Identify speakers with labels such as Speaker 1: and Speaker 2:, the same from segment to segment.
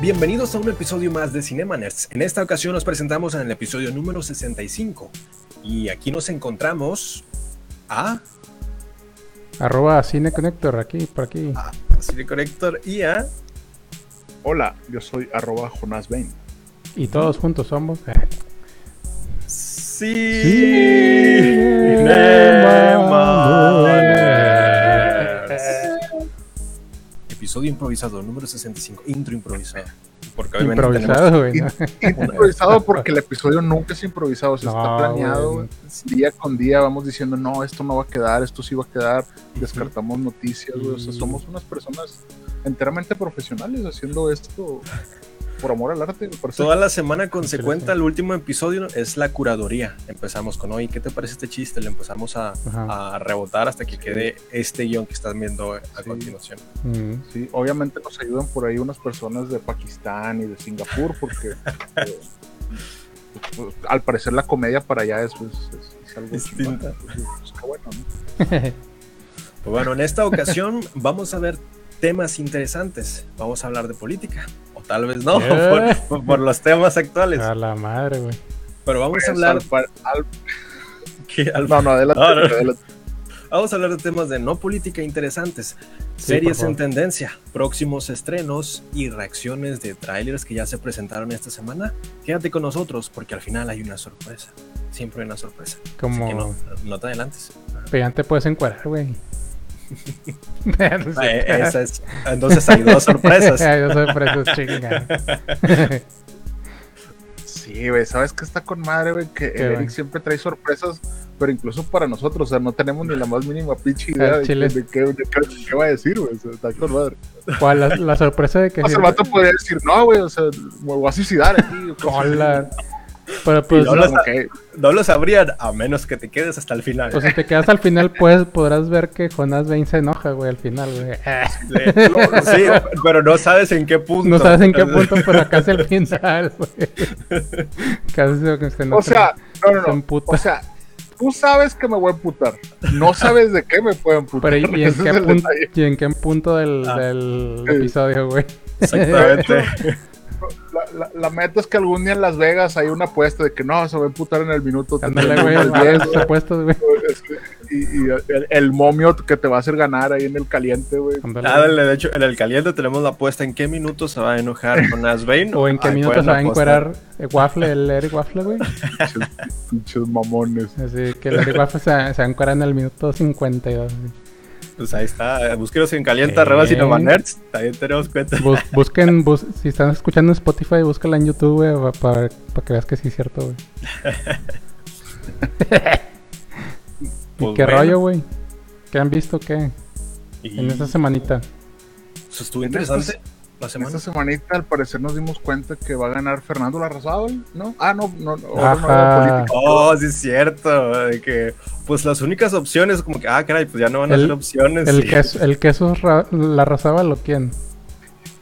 Speaker 1: Bienvenidos a un episodio más de Cinema Nerds. En esta ocasión nos presentamos en el episodio número 65. Y aquí nos encontramos a,
Speaker 2: Arroba Cine Connector, aquí, por aquí.
Speaker 1: a Cine Corrector y a
Speaker 3: Hola, yo soy arroba Jonas Bain.
Speaker 2: Y todos juntos somos. eh,
Speaker 1: Cinema improvisado número 65. Intro improvisado. Porque obviamente
Speaker 2: Improvisado, güey. ¿no?
Speaker 4: improvisado porque el episodio nunca es improvisado, se
Speaker 2: No,
Speaker 4: está planeado.
Speaker 2: güey.
Speaker 4: Día con día vamos diciendo, no, esto no va a quedar, esto sí va a quedar. Descartamos noticias, güey. O sea,
Speaker 2: Y-
Speaker 4: somos unas personas enteramente profesionales haciendo esto por amor al arte.
Speaker 1: Toda la semana consecuente al último episodio es la curaduría. Empezamos con, oye, ¿qué te parece este chiste? Le empezamos a, rebotar hasta que quede este guion que están viendo a continuación.
Speaker 2: Mm.
Speaker 4: Sí, obviamente nos ayudan por ahí unas personas de Pakistán y de Singapur porque eh, pues, al parecer la comedia para allá es, pues, es- es algo
Speaker 1: Distinta.
Speaker 4: Pues, qué bueno, ¿no?
Speaker 1: Pues bueno, en esta ocasión vamos a ver temas interesantes. Vamos a hablar de política. Tal vez no,
Speaker 2: Eh.
Speaker 1: por, por los temas actuales.
Speaker 2: A la madre, güey.
Speaker 1: Pero vamos a hablar...
Speaker 4: al par- al-
Speaker 1: que al-
Speaker 4: no, no, adelante.
Speaker 1: No, no.
Speaker 4: adelante.
Speaker 1: Vamos a hablar de temas de no política interesantes,
Speaker 2: Sí,
Speaker 1: series en tendencia, próximos estrenos y reacciones de trailers que ya se presentaron esta semana. Quédate con nosotros porque al final hay una sorpresa. Siempre hay una sorpresa. Así
Speaker 2: Como.
Speaker 1: que no, no te adelantes.
Speaker 2: Pero ya te puedes encuadrar, güey. Sé.
Speaker 1: Eh, esa es- entonces hay dos sorpresas.
Speaker 2: Yo soy preso, chinga.
Speaker 4: Sí, güey, ¿sabes qué está con madre, güey? Que el
Speaker 2: ¿Qué,
Speaker 4: Eric siempre trae sorpresas, pero incluso para nosotros, o sea, no tenemos ni la más mínima pinche idea de, de qué, de qué- de qué va a decir, güey. O sea, está con madre.
Speaker 2: ¿Cuál? La, la sorpresa de que.
Speaker 4: O sea, el vato podría decir, no, güey, o sea, me voy a suicidar aquí. así.
Speaker 2: Hola. Pero pues,
Speaker 1: no lo No lo sabrían a menos que te quedes hasta el final.
Speaker 2: pues si te quedas al final, pues podrás ver que Jonás Bain se enoja, güey, al final, güey.
Speaker 1: sí, pero no sabes en qué punto.
Speaker 2: No sabes en qué punto, pero acá es el final, güey. Casi se, se
Speaker 4: o
Speaker 2: enoja.
Speaker 4: sea, no, no,
Speaker 2: Se
Speaker 4: no. O sea, tú sabes que me voy a emputar. No sabes de qué me puedo emputar.
Speaker 2: Pero ¿y, en qué punto, y en qué punto del,
Speaker 1: Ah.
Speaker 2: del episodio, güey?
Speaker 1: Exactamente.
Speaker 4: La, meta es que algún día en Las Vegas hay una apuesta de que no, se va a emputar en el minuto.
Speaker 2: Ándale, güey,
Speaker 4: el
Speaker 2: a ver
Speaker 4: 10,
Speaker 2: sus apuestas, güey.
Speaker 4: y, y el, el momio que te va a hacer ganar ahí en el caliente, güey.
Speaker 2: Ándale.
Speaker 1: Ah, de hecho, en el caliente tenemos la apuesta en qué minutos se va a enojar con Asbane.
Speaker 2: O en qué minutos se va a encuerar el Waffle, el Eric Waffle, güey.
Speaker 4: Pinches, mamones.
Speaker 2: Así que el Eric Waffle se, va- se va a encuerar en el minuto 52. güey.
Speaker 1: Pues ahí está, búsquenos en caliente,
Speaker 2: Bien.
Speaker 1: arroba Cinema Nerds, también tenemos cuenta.
Speaker 2: Bus- busquen, bus- si están escuchando en Spotify, búscala en YouTube, güey, pa- para, para que veas que sí es cierto, güey. ¿Y
Speaker 1: Pues
Speaker 2: qué
Speaker 1: bueno.
Speaker 2: rollo, güey? ¿Qué han visto, qué?
Speaker 1: Y
Speaker 2: En esta semanita.
Speaker 1: eso estuvo interesante la semana.
Speaker 4: esta semanita, al parecer, nos dimos cuenta que va a ganar Fernando Larrazábal, ¿no? Ah, no, no, no, no
Speaker 2: Ajá.
Speaker 4: político.
Speaker 1: Oh, sí es cierto, de que pues las únicas opciones como que, ah, caray, pues ya no van a
Speaker 2: El-
Speaker 1: ser opciones.
Speaker 2: El
Speaker 1: y-
Speaker 2: queso, el queso es ra- la razaba lo quién.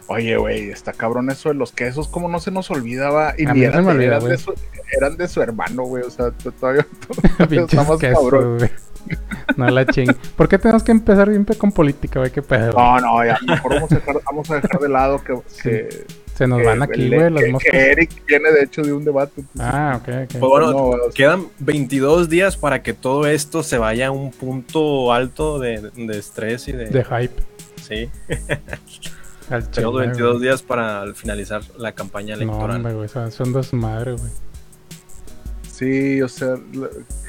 Speaker 4: Oye, güey, está cabrón eso de los quesos, como no se nos olvidaba. Y
Speaker 2: A
Speaker 4: ni
Speaker 2: mí no
Speaker 4: eran, de,
Speaker 2: olvida,
Speaker 4: eran, de su, eran de su hermano, güey. O sea, todavía, todavía está más cabrón.
Speaker 2: quesos, güey. No la ching. ¿Por qué tenemos que empezar siempre con política, güey? ¿Qué pedo?
Speaker 4: No, no, ya, mejor vamos a dejar, vamos a dejar de lado que, que,
Speaker 2: Se nos
Speaker 4: que-
Speaker 2: van aquí, güey, los
Speaker 4: que-
Speaker 2: moscos.
Speaker 4: que Eric viene de hecho de un debate. entonces,
Speaker 2: Ah, ok, ok.
Speaker 1: Pues bueno,
Speaker 4: No, o sea-
Speaker 1: quedan 22 días para que todo esto se vaya a un punto alto de, de estrés y de...
Speaker 2: De hype.
Speaker 1: Sí,
Speaker 2: Al
Speaker 1: tenemos
Speaker 2: chile,
Speaker 1: 22
Speaker 2: güey.
Speaker 1: días para finalizar la campaña
Speaker 2: No,
Speaker 1: electoral.
Speaker 2: hombre, güey. Son, son dos madres, güey.
Speaker 4: Sí, o sea,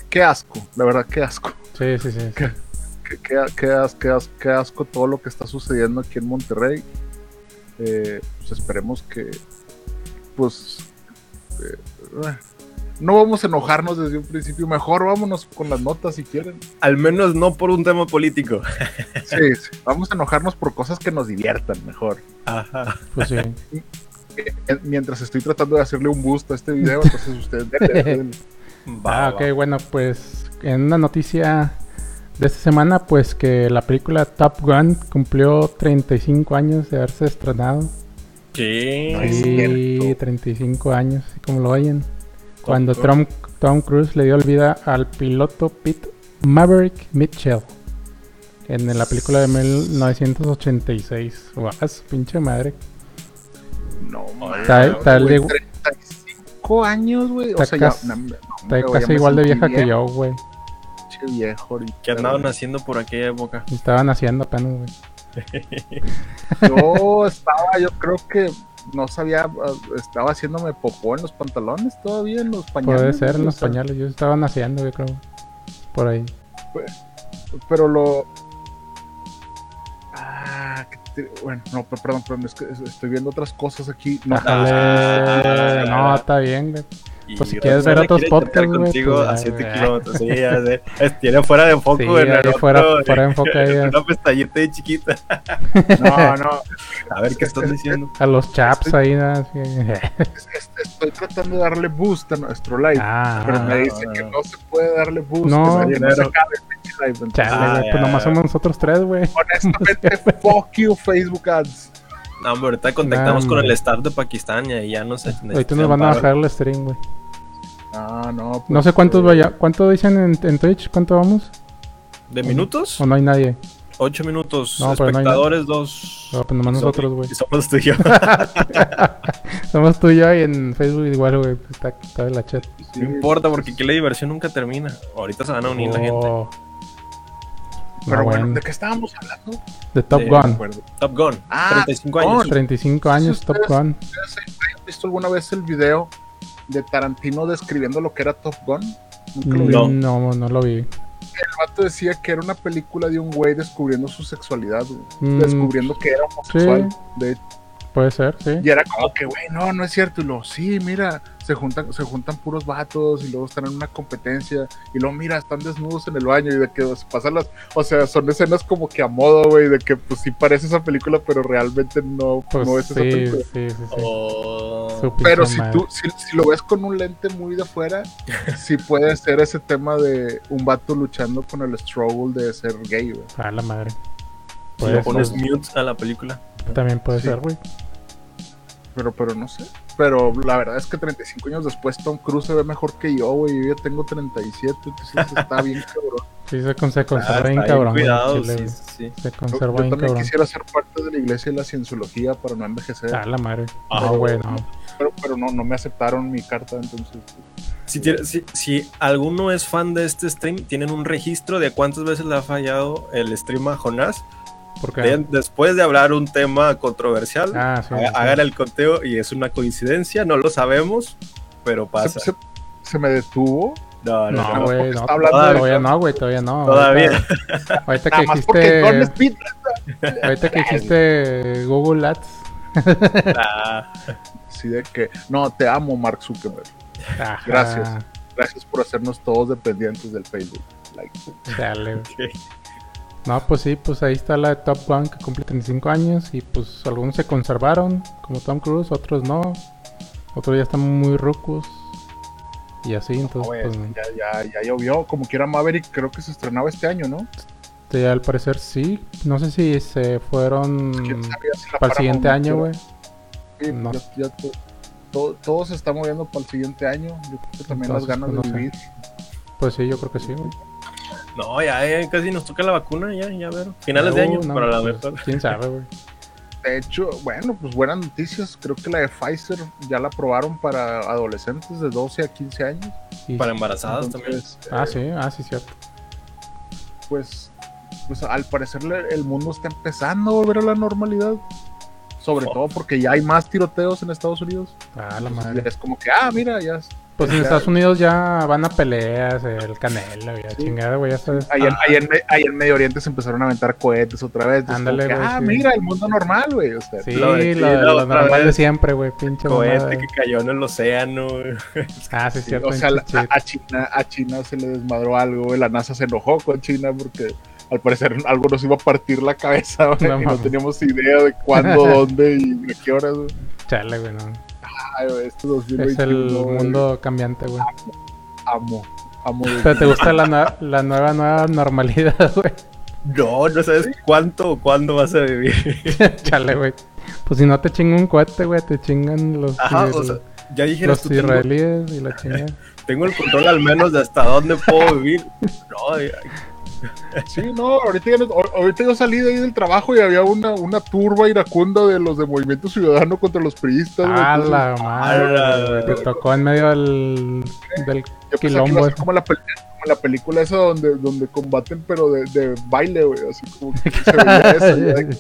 Speaker 4: qué asco, la verdad, qué asco.
Speaker 2: Sí, sí, sí. sí.
Speaker 4: ¿Qué? Qué, qué, qué as- qué as- qué asco todo lo que está sucediendo aquí en Monterrey. Eh, pues esperemos que, pues, eh, no vamos a enojarnos desde un principio. Mejor vámonos con las notas si quieren.
Speaker 1: Al menos no por un tema político.
Speaker 4: Sí, sí. Vamos a enojarnos por cosas que nos diviertan mejor.
Speaker 1: Ajá.
Speaker 2: Pues sí.
Speaker 4: Eh, Mientras estoy tratando de hacerle un boost a este video, entonces ustedes denle, denle.
Speaker 1: Va,
Speaker 2: Ah, ok, bueno, pues en una noticia de esta semana, pues que la película Top Gun cumplió 35 años de haberse estrenado.
Speaker 1: ¿Qué?
Speaker 4: No es
Speaker 2: Sí,
Speaker 4: cierto.
Speaker 2: 35 años, como lo oyen. Cuando. Tom, Tom Cruise le dio vida al piloto Pete Maverick Mitchell en la película de 1986. Guau, su pinche madre.
Speaker 4: No, man.
Speaker 2: Está- está
Speaker 4: güey,
Speaker 2: de-
Speaker 4: 35 años, güey. O
Speaker 2: Está
Speaker 4: sea,
Speaker 2: casi-
Speaker 4: ya. no, no,
Speaker 2: Está casi igual de vieja que yo, güey.
Speaker 4: pinche viejo ahorita,
Speaker 1: ¿Qué andaban haciendo por aquella época?
Speaker 2: Estaban haciendo apenas, güey.
Speaker 4: Yo estaba, yo creo que no sabía, ah, estaba haciéndome popó en los pantalones todavía, en los pañales.
Speaker 2: Puede ser en los pañales. Yo estaban haciendo, yo creo. Por ahí.
Speaker 4: Pero lo. Ah, que bueno, no, per- perdón, perdón, es que es- estoy viendo otras cosas aquí. No.
Speaker 1: Ah,
Speaker 2: no, está bien, güey.
Speaker 1: Y
Speaker 2: Pues si quieres ver otros podcasts, güey,
Speaker 1: contigo
Speaker 2: pues,
Speaker 1: a
Speaker 2: ya,
Speaker 1: 7
Speaker 2: güey.
Speaker 1: kilómetros. Sí, ya sé. Tiene fuera de foco
Speaker 2: Sí,
Speaker 1: en el
Speaker 2: ahí
Speaker 1: otro,
Speaker 2: fuera- fuera de enfoque ahí,
Speaker 1: Una pestañita ahí chiquita.
Speaker 4: no, no,
Speaker 1: A ver qué estás diciendo.
Speaker 2: A los chaps ahí, nada. así.
Speaker 4: es- es- estoy tratando de darle boost a nuestro live.
Speaker 2: ah,
Speaker 4: pero me
Speaker 1: ah,
Speaker 4: dice
Speaker 1: no,
Speaker 4: que
Speaker 1: no.
Speaker 4: no se puede darle boost,
Speaker 2: No.
Speaker 4: que no, no se acabe el pinche live. Entonces,
Speaker 2: chale,
Speaker 1: Ah,
Speaker 2: güey.
Speaker 1: ya,
Speaker 2: Pues nomás
Speaker 1: ya.
Speaker 2: somos nosotros tres, güey.
Speaker 4: honestamente, fuck you, Facebook ads.
Speaker 1: No, hombre, ahorita contactamos
Speaker 2: Nah,
Speaker 1: con el staff de Pakistán y ahí ya nos
Speaker 2: Ahorita nos van a bajar el stream, güey.
Speaker 4: Ah, no, pues,
Speaker 2: No sé cuántos
Speaker 4: eh,
Speaker 2: vaya. ¿Cuánto dicen en, en Twitch? ¿Cuánto vamos?
Speaker 1: ¿De minutos?
Speaker 2: ¿O no hay nadie?
Speaker 1: 8 minutos.
Speaker 2: No, pero no hay
Speaker 1: Espectadores, dos.
Speaker 2: No, pues nomás
Speaker 1: Y
Speaker 2: nosotros, güey.
Speaker 1: y somos tú y yo.
Speaker 2: Somos tú y yo y en Facebook igual, güey. Está, está en la chat.
Speaker 4: sí,
Speaker 1: No importa, porque aquí la diversión nunca termina. Ahorita se van a unir la gente.
Speaker 4: Pero
Speaker 2: No,
Speaker 4: bueno,
Speaker 2: bueno.
Speaker 4: ¿de qué estábamos hablando?
Speaker 2: De Top
Speaker 1: de-
Speaker 2: Gun.
Speaker 1: Top Gun.
Speaker 4: Ah,
Speaker 1: 35
Speaker 4: Top
Speaker 1: años.
Speaker 4: Gun.
Speaker 2: 35 años, Top Gun.
Speaker 4: ¿Ustedes han visto alguna vez el video de Tarantino describiendo lo que era Top Gun? Nunca lo vi.
Speaker 1: No.
Speaker 2: No, no lo vi.
Speaker 4: El vato decía que era una película de un güey descubriendo su sexualidad.
Speaker 2: Mm,
Speaker 4: descubriendo que era homosexual. De hecho.
Speaker 2: Puede ser, sí.
Speaker 4: y era como que, güey, no, no es cierto. Y luego, sí, mira, se juntan, se juntan puros vatos y luego están en una competencia. Y luego, mira, están desnudos en el baño y de que se pasan las. O sea, son escenas como que a modo, güey, de que pues sí parece esa película, pero realmente no,
Speaker 2: Pues
Speaker 4: no es esa
Speaker 2: sí,
Speaker 4: película.
Speaker 2: sí, sí, sí.
Speaker 1: Oh.
Speaker 4: Pero si tú, si, si lo ves con un lente muy de fuera, sí puede ser ese tema de un vato luchando con el struggle de ser gay, güey.
Speaker 2: A la madre.
Speaker 1: Si le pones mute a la película.
Speaker 2: También puede
Speaker 4: Sí.
Speaker 2: ser, güey.
Speaker 4: Pero, pero no sé. Pero la verdad es que 35 años después Tom Cruise se ve mejor que yo, güey. Yo ya tengo 37, entonces está bien cabrón.
Speaker 2: Sí, se, con- se
Speaker 1: Ah,
Speaker 2: conserva
Speaker 1: está
Speaker 2: bien cabrón.
Speaker 1: Cuidado,
Speaker 2: chile,
Speaker 1: sí, sí.
Speaker 2: Se
Speaker 4: Yo,
Speaker 2: conserva
Speaker 4: yo
Speaker 2: bien
Speaker 4: también
Speaker 2: cabrón.
Speaker 4: quisiera ser parte de la iglesia de la cienciología para no envejecer.
Speaker 2: A la madre.
Speaker 1: Ah,
Speaker 2: no, güey, no.
Speaker 4: Pero, pero no, no me aceptaron mi carta, entonces.
Speaker 1: Si, tiene- si- si alguno es fan de este stream, tienen un registro de cuántas veces le ha fallado el stream a Jonás.
Speaker 2: Porque.
Speaker 1: Después de hablar un tema controversial,
Speaker 2: Ah, sí.
Speaker 1: haga-
Speaker 2: sí.
Speaker 1: hagan el conteo y es una coincidencia, no lo sabemos, pero pasa.
Speaker 4: se- se me detuvo.
Speaker 1: No, no,
Speaker 2: No,
Speaker 1: no.
Speaker 2: güey,
Speaker 4: porque
Speaker 2: no.
Speaker 4: está hablando
Speaker 1: de-
Speaker 2: Todavía no, güey, todavía no.
Speaker 1: Todavía.
Speaker 2: Ahorita, que
Speaker 4: más porque Don
Speaker 2: dijiste.
Speaker 4: Speed.
Speaker 2: Ahorita que dijiste Google Ads.
Speaker 1: Ah,
Speaker 4: Así de que. No, te amo, Mark Zuckerberg.
Speaker 2: Ajá,
Speaker 4: Gracias. Gracias por hacernos todos dependientes del Facebook. Like,
Speaker 2: Dale. No, pues sí, pues ahí está la de Top Gun que cumple 35 años y pues algunos se conservaron, como Tom Cruise, otros no. Otros ya están muy rucos. Y así, entonces,
Speaker 4: güey,
Speaker 2: pues,
Speaker 4: ya, ya, ya llovió. Como quiera Maverick, creo que se estrenaba este año, ¿no?
Speaker 2: sí, al parecer sí. No sé si se fueron
Speaker 4: ¿Quién sabe si la
Speaker 2: para el siguiente año, güey.
Speaker 4: Sí,
Speaker 2: No.
Speaker 4: ya- ya to- todo, todo se está moviendo para el siguiente año. Yo creo que también
Speaker 2: Entonces,
Speaker 4: las ganas
Speaker 2: pues,
Speaker 4: de
Speaker 2: no sé.
Speaker 4: vivir.
Speaker 2: Pues sí, yo creo que sí, güey.
Speaker 1: No, ya, ya casi nos toca la vacuna, ya, ya ver. Finales de año,
Speaker 2: no,
Speaker 1: para la mejor.
Speaker 2: Quién sabe, güey.
Speaker 4: De hecho, bueno, pues buenas noticias. Creo que la de Pfizer ya la aprobaron para adolescentes de 12 a 15 años.
Speaker 1: Para embarazadas también.
Speaker 2: Ah,
Speaker 4: eh,
Speaker 2: sí, ah, sí, cierto.
Speaker 4: pues, pues al parecer el mundo está empezando a volver a la normalidad. Sobre
Speaker 1: Oh.
Speaker 4: todo porque ya hay más tiroteos en Estados Unidos.
Speaker 2: Ah, la
Speaker 4: Entonces,
Speaker 2: madre.
Speaker 4: Es como que, ah, mira, ya,
Speaker 2: Pues en Estados Unidos ya van a peleas, el Canelo, ya chingada, güey, ya sabes.
Speaker 4: Ahí en, ahí en ahí en Medio Oriente se empezaron a aventar cohetes otra vez.
Speaker 2: Ándale, güey,
Speaker 4: ah,
Speaker 2: sí.
Speaker 4: mira, el mundo normal, güey. O sea,
Speaker 2: Sí,
Speaker 1: Lo de-
Speaker 2: lo,
Speaker 1: sí,
Speaker 2: lo
Speaker 1: otra
Speaker 2: normal de
Speaker 1: vez.
Speaker 2: siempre, güey, pinche
Speaker 1: Cohete
Speaker 2: mamada.
Speaker 1: que cayó en el océano. güey.
Speaker 2: Ah, sí, es cierto.
Speaker 4: o sea, a, a China, a China se le desmadró algo, güey. La NASA se enojó con China porque al parecer algo nos iba a partir la cabeza, güey.
Speaker 2: No
Speaker 4: y no teníamos idea de cuándo, dónde y a qué horas, güey.
Speaker 2: Chale, güey, no.
Speaker 4: Ay, güey, este
Speaker 2: Es
Speaker 4: 2021,
Speaker 2: el
Speaker 4: güey,
Speaker 2: mundo cambiante, güey.
Speaker 4: Amo, amo. de-
Speaker 2: Pero te gusta la, la nueva, nueva normalidad, güey.
Speaker 1: No, no sabes cuánto o cuándo vas a vivir.
Speaker 2: Chale, güey. Pues si no te chinga un cohete, güey, te chingan los,
Speaker 1: Ajá,
Speaker 2: el-
Speaker 1: o sea, ya dijeras
Speaker 2: los
Speaker 1: tú, tengo,
Speaker 2: israelíes y la chingada.
Speaker 1: tengo el control al menos de hasta dónde puedo vivir. No, ya-
Speaker 4: Sí, no, ahorita, ya no- ahor- ahorita yo salí de ahí del trabajo y había una, una turba iracunda de los de Movimiento Ciudadano contra los priistas. güey,
Speaker 2: A
Speaker 4: entonces,
Speaker 2: la madre, güey. Te tocó en medio del, del
Speaker 4: yo que
Speaker 2: quilombo. ese.
Speaker 4: como la, película esa donde, donde combaten, pero de, de baile, güey, así como que se veía eso. que,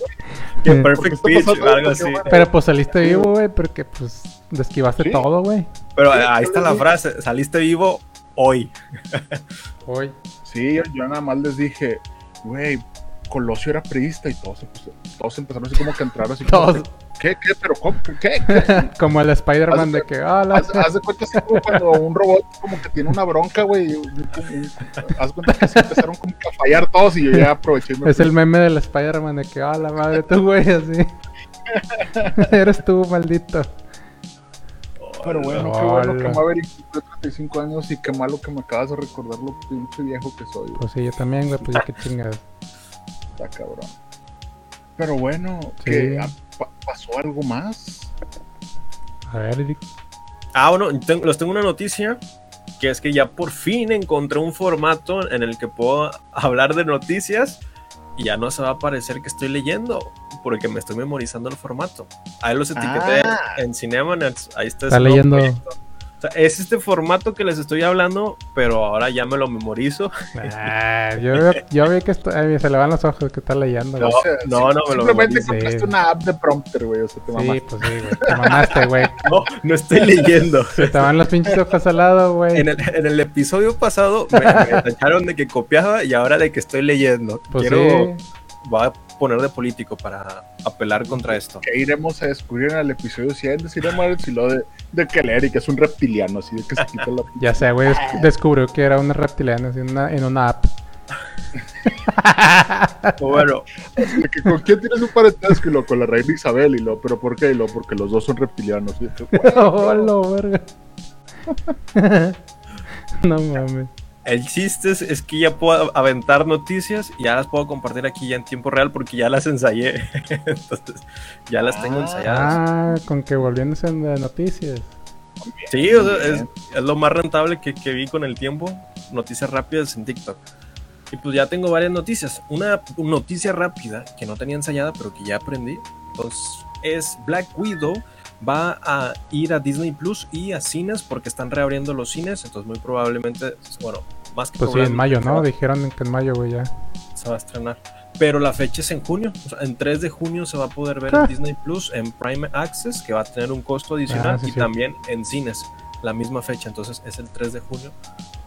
Speaker 1: que. Perfect
Speaker 4: ¿Por qué
Speaker 1: Pitch o algo así.
Speaker 2: Pero pues saliste vivo, güey, porque pues esquivaste
Speaker 4: Sí.
Speaker 2: todo, güey.
Speaker 1: Pero ahí está la frase, saliste vivo hoy.
Speaker 2: Hoy.
Speaker 4: Sí, yo, nada más les dije, güey, Colosio era priista y todos, todos empezaron así como que a entrar así como
Speaker 2: Todos.
Speaker 4: que, ¿qué, qué, pero cómo, qué, qué?
Speaker 2: Como el Spider-Man de que, hola.
Speaker 4: Haz, haz de cuenta así como cuando un robot como que tiene una bronca, güey. Haz de cuenta que así empezaron como que a fallar todos y yo ya aproveché. y me
Speaker 2: Es
Speaker 4: fui.
Speaker 2: el meme del Spider-Man de que, hola madre, tú, güey, así. Eres tú, maldito.
Speaker 4: Pero bueno, qué bueno que. Maverick cumplió 35 años y qué malo que me acabas de recordar lo pinche viejo que soy. güey.
Speaker 2: Pues sí, yo también, güey, pues ya que chingas.
Speaker 4: Está cabrón. Pero bueno,
Speaker 2: Sí.
Speaker 4: que ah, pa- pasó algo más.
Speaker 2: A ver, Eric.
Speaker 1: Ah, bueno, tengo- les tengo una noticia, que es que ya por fin encontré un formato en el que puedo hablar de noticias y ya no se va a parecer que estoy leyendo, porque me estoy memorizando el formato. Ahí los etiqueté
Speaker 4: Ah.
Speaker 1: en Cinemanet, ahí está.
Speaker 2: Está leyendo.
Speaker 1: proyecto. O sea, es este formato que les estoy hablando, pero ahora ya me lo memorizo.
Speaker 2: Ah, yo, veo- yo vi que esto, ay, se le van los ojos que está leyendo.
Speaker 1: No,
Speaker 2: güey.
Speaker 4: O sea,
Speaker 1: no, no me lo
Speaker 4: Simplemente
Speaker 1: memorizo.
Speaker 4: compraste
Speaker 2: Sí.
Speaker 4: una app de prompter, güey. O sea, te
Speaker 2: Sí,
Speaker 4: mamaste.
Speaker 2: pues sí, güey. Te mamaste, güey.
Speaker 1: No, no estoy leyendo.
Speaker 2: Se te van los pinches ojos al lado, güey.
Speaker 1: En el, en el episodio pasado me, me tacharon de que copiaba y ahora de que estoy leyendo.
Speaker 2: Pues
Speaker 1: Quiero,
Speaker 2: sí.
Speaker 1: voy a poner de político para apelar contra esto.
Speaker 4: Que iremos a descubrir en el episodio 100 de Cinemanet y lo de, de que el Eric es un reptiliano, así de que se quita la
Speaker 2: Ya sé, güey. des- descubrió que era una reptiliana así, en una, en una app.
Speaker 1: Bueno,
Speaker 4: que con quién tienes un parentesco y lo con la reina Isabel y lo, pero ¿por qué? Y lo porque los dos son reptilianos. Y
Speaker 2: oh,
Speaker 4: no.
Speaker 2: lo verga. no mames.
Speaker 1: El chiste es, es que ya puedo aventar noticias y ya las puedo compartir aquí ya en tiempo real porque ya las ensayé. Entonces, ya las tengo
Speaker 4: Ah.
Speaker 1: ensayadas.
Speaker 2: Ah, con que volviéndose de noticias.
Speaker 1: Sí, o sea, es, es lo más rentable que, que vi con el tiempo. Noticias rápidas en TikTok. Y pues ya tengo varias noticias. Una noticia rápida que no tenía ensayada, pero que ya aprendí. Entonces, es Black Widow va a ir a Disney Plus y a cines porque están reabriendo los cines. Entonces, muy probablemente, bueno, más que
Speaker 2: Pues sí, en mayo, ¿no? Dijeron que en mayo, güey, ya.
Speaker 1: Se va a estrenar. Pero la fecha es en junio. O sea, en 3 de junio se va a poder ver
Speaker 2: Ah.
Speaker 1: en Disney Plus en Prime Access, que va a tener un costo adicional,
Speaker 2: Ah, sí,
Speaker 1: y
Speaker 2: sí.
Speaker 1: también en cines, la misma fecha. Entonces es el 3 de junio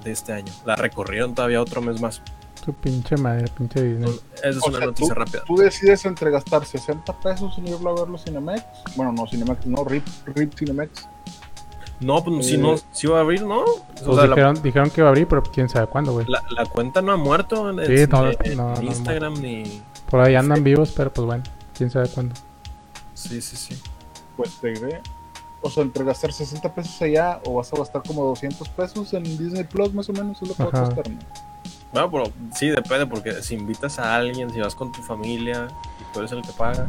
Speaker 1: de este año. La recorrieron todavía otro mes más.
Speaker 2: Tu pinche madre, pinche Disney.
Speaker 1: Esa es
Speaker 4: O
Speaker 1: una
Speaker 4: sea,
Speaker 1: noticia
Speaker 4: tú,
Speaker 1: rápida.
Speaker 4: tú decides entre gastar 60 pesos en irlo a ver los Cinemex. Bueno, no, Cinemex, no, RIP, RIP Cinemex.
Speaker 1: No, pues si
Speaker 4: Eh,
Speaker 1: no, si va a abrir, ¿no? O
Speaker 2: Pues
Speaker 1: la,
Speaker 2: dijeron, que iba a abrir, pero quién sabe cuándo, güey.
Speaker 1: la- la cuenta no ha muerto en,
Speaker 2: Sí,
Speaker 1: en-
Speaker 2: no,
Speaker 1: en
Speaker 2: no, no,
Speaker 1: Instagram ni.
Speaker 2: Por ahí andan vivos, pero pues bueno, quién sabe cuándo.
Speaker 1: Sí, sí, sí.
Speaker 4: Pues te diré. O sea, entre gastar 60 pesos allá o vas a gastar como 200 pesos en Disney Plus, más o menos, es lo que va a costar, ¿no?
Speaker 1: Bueno, pero sí, depende, porque si invitas a alguien, si vas con tu familia y tú eres el que paga,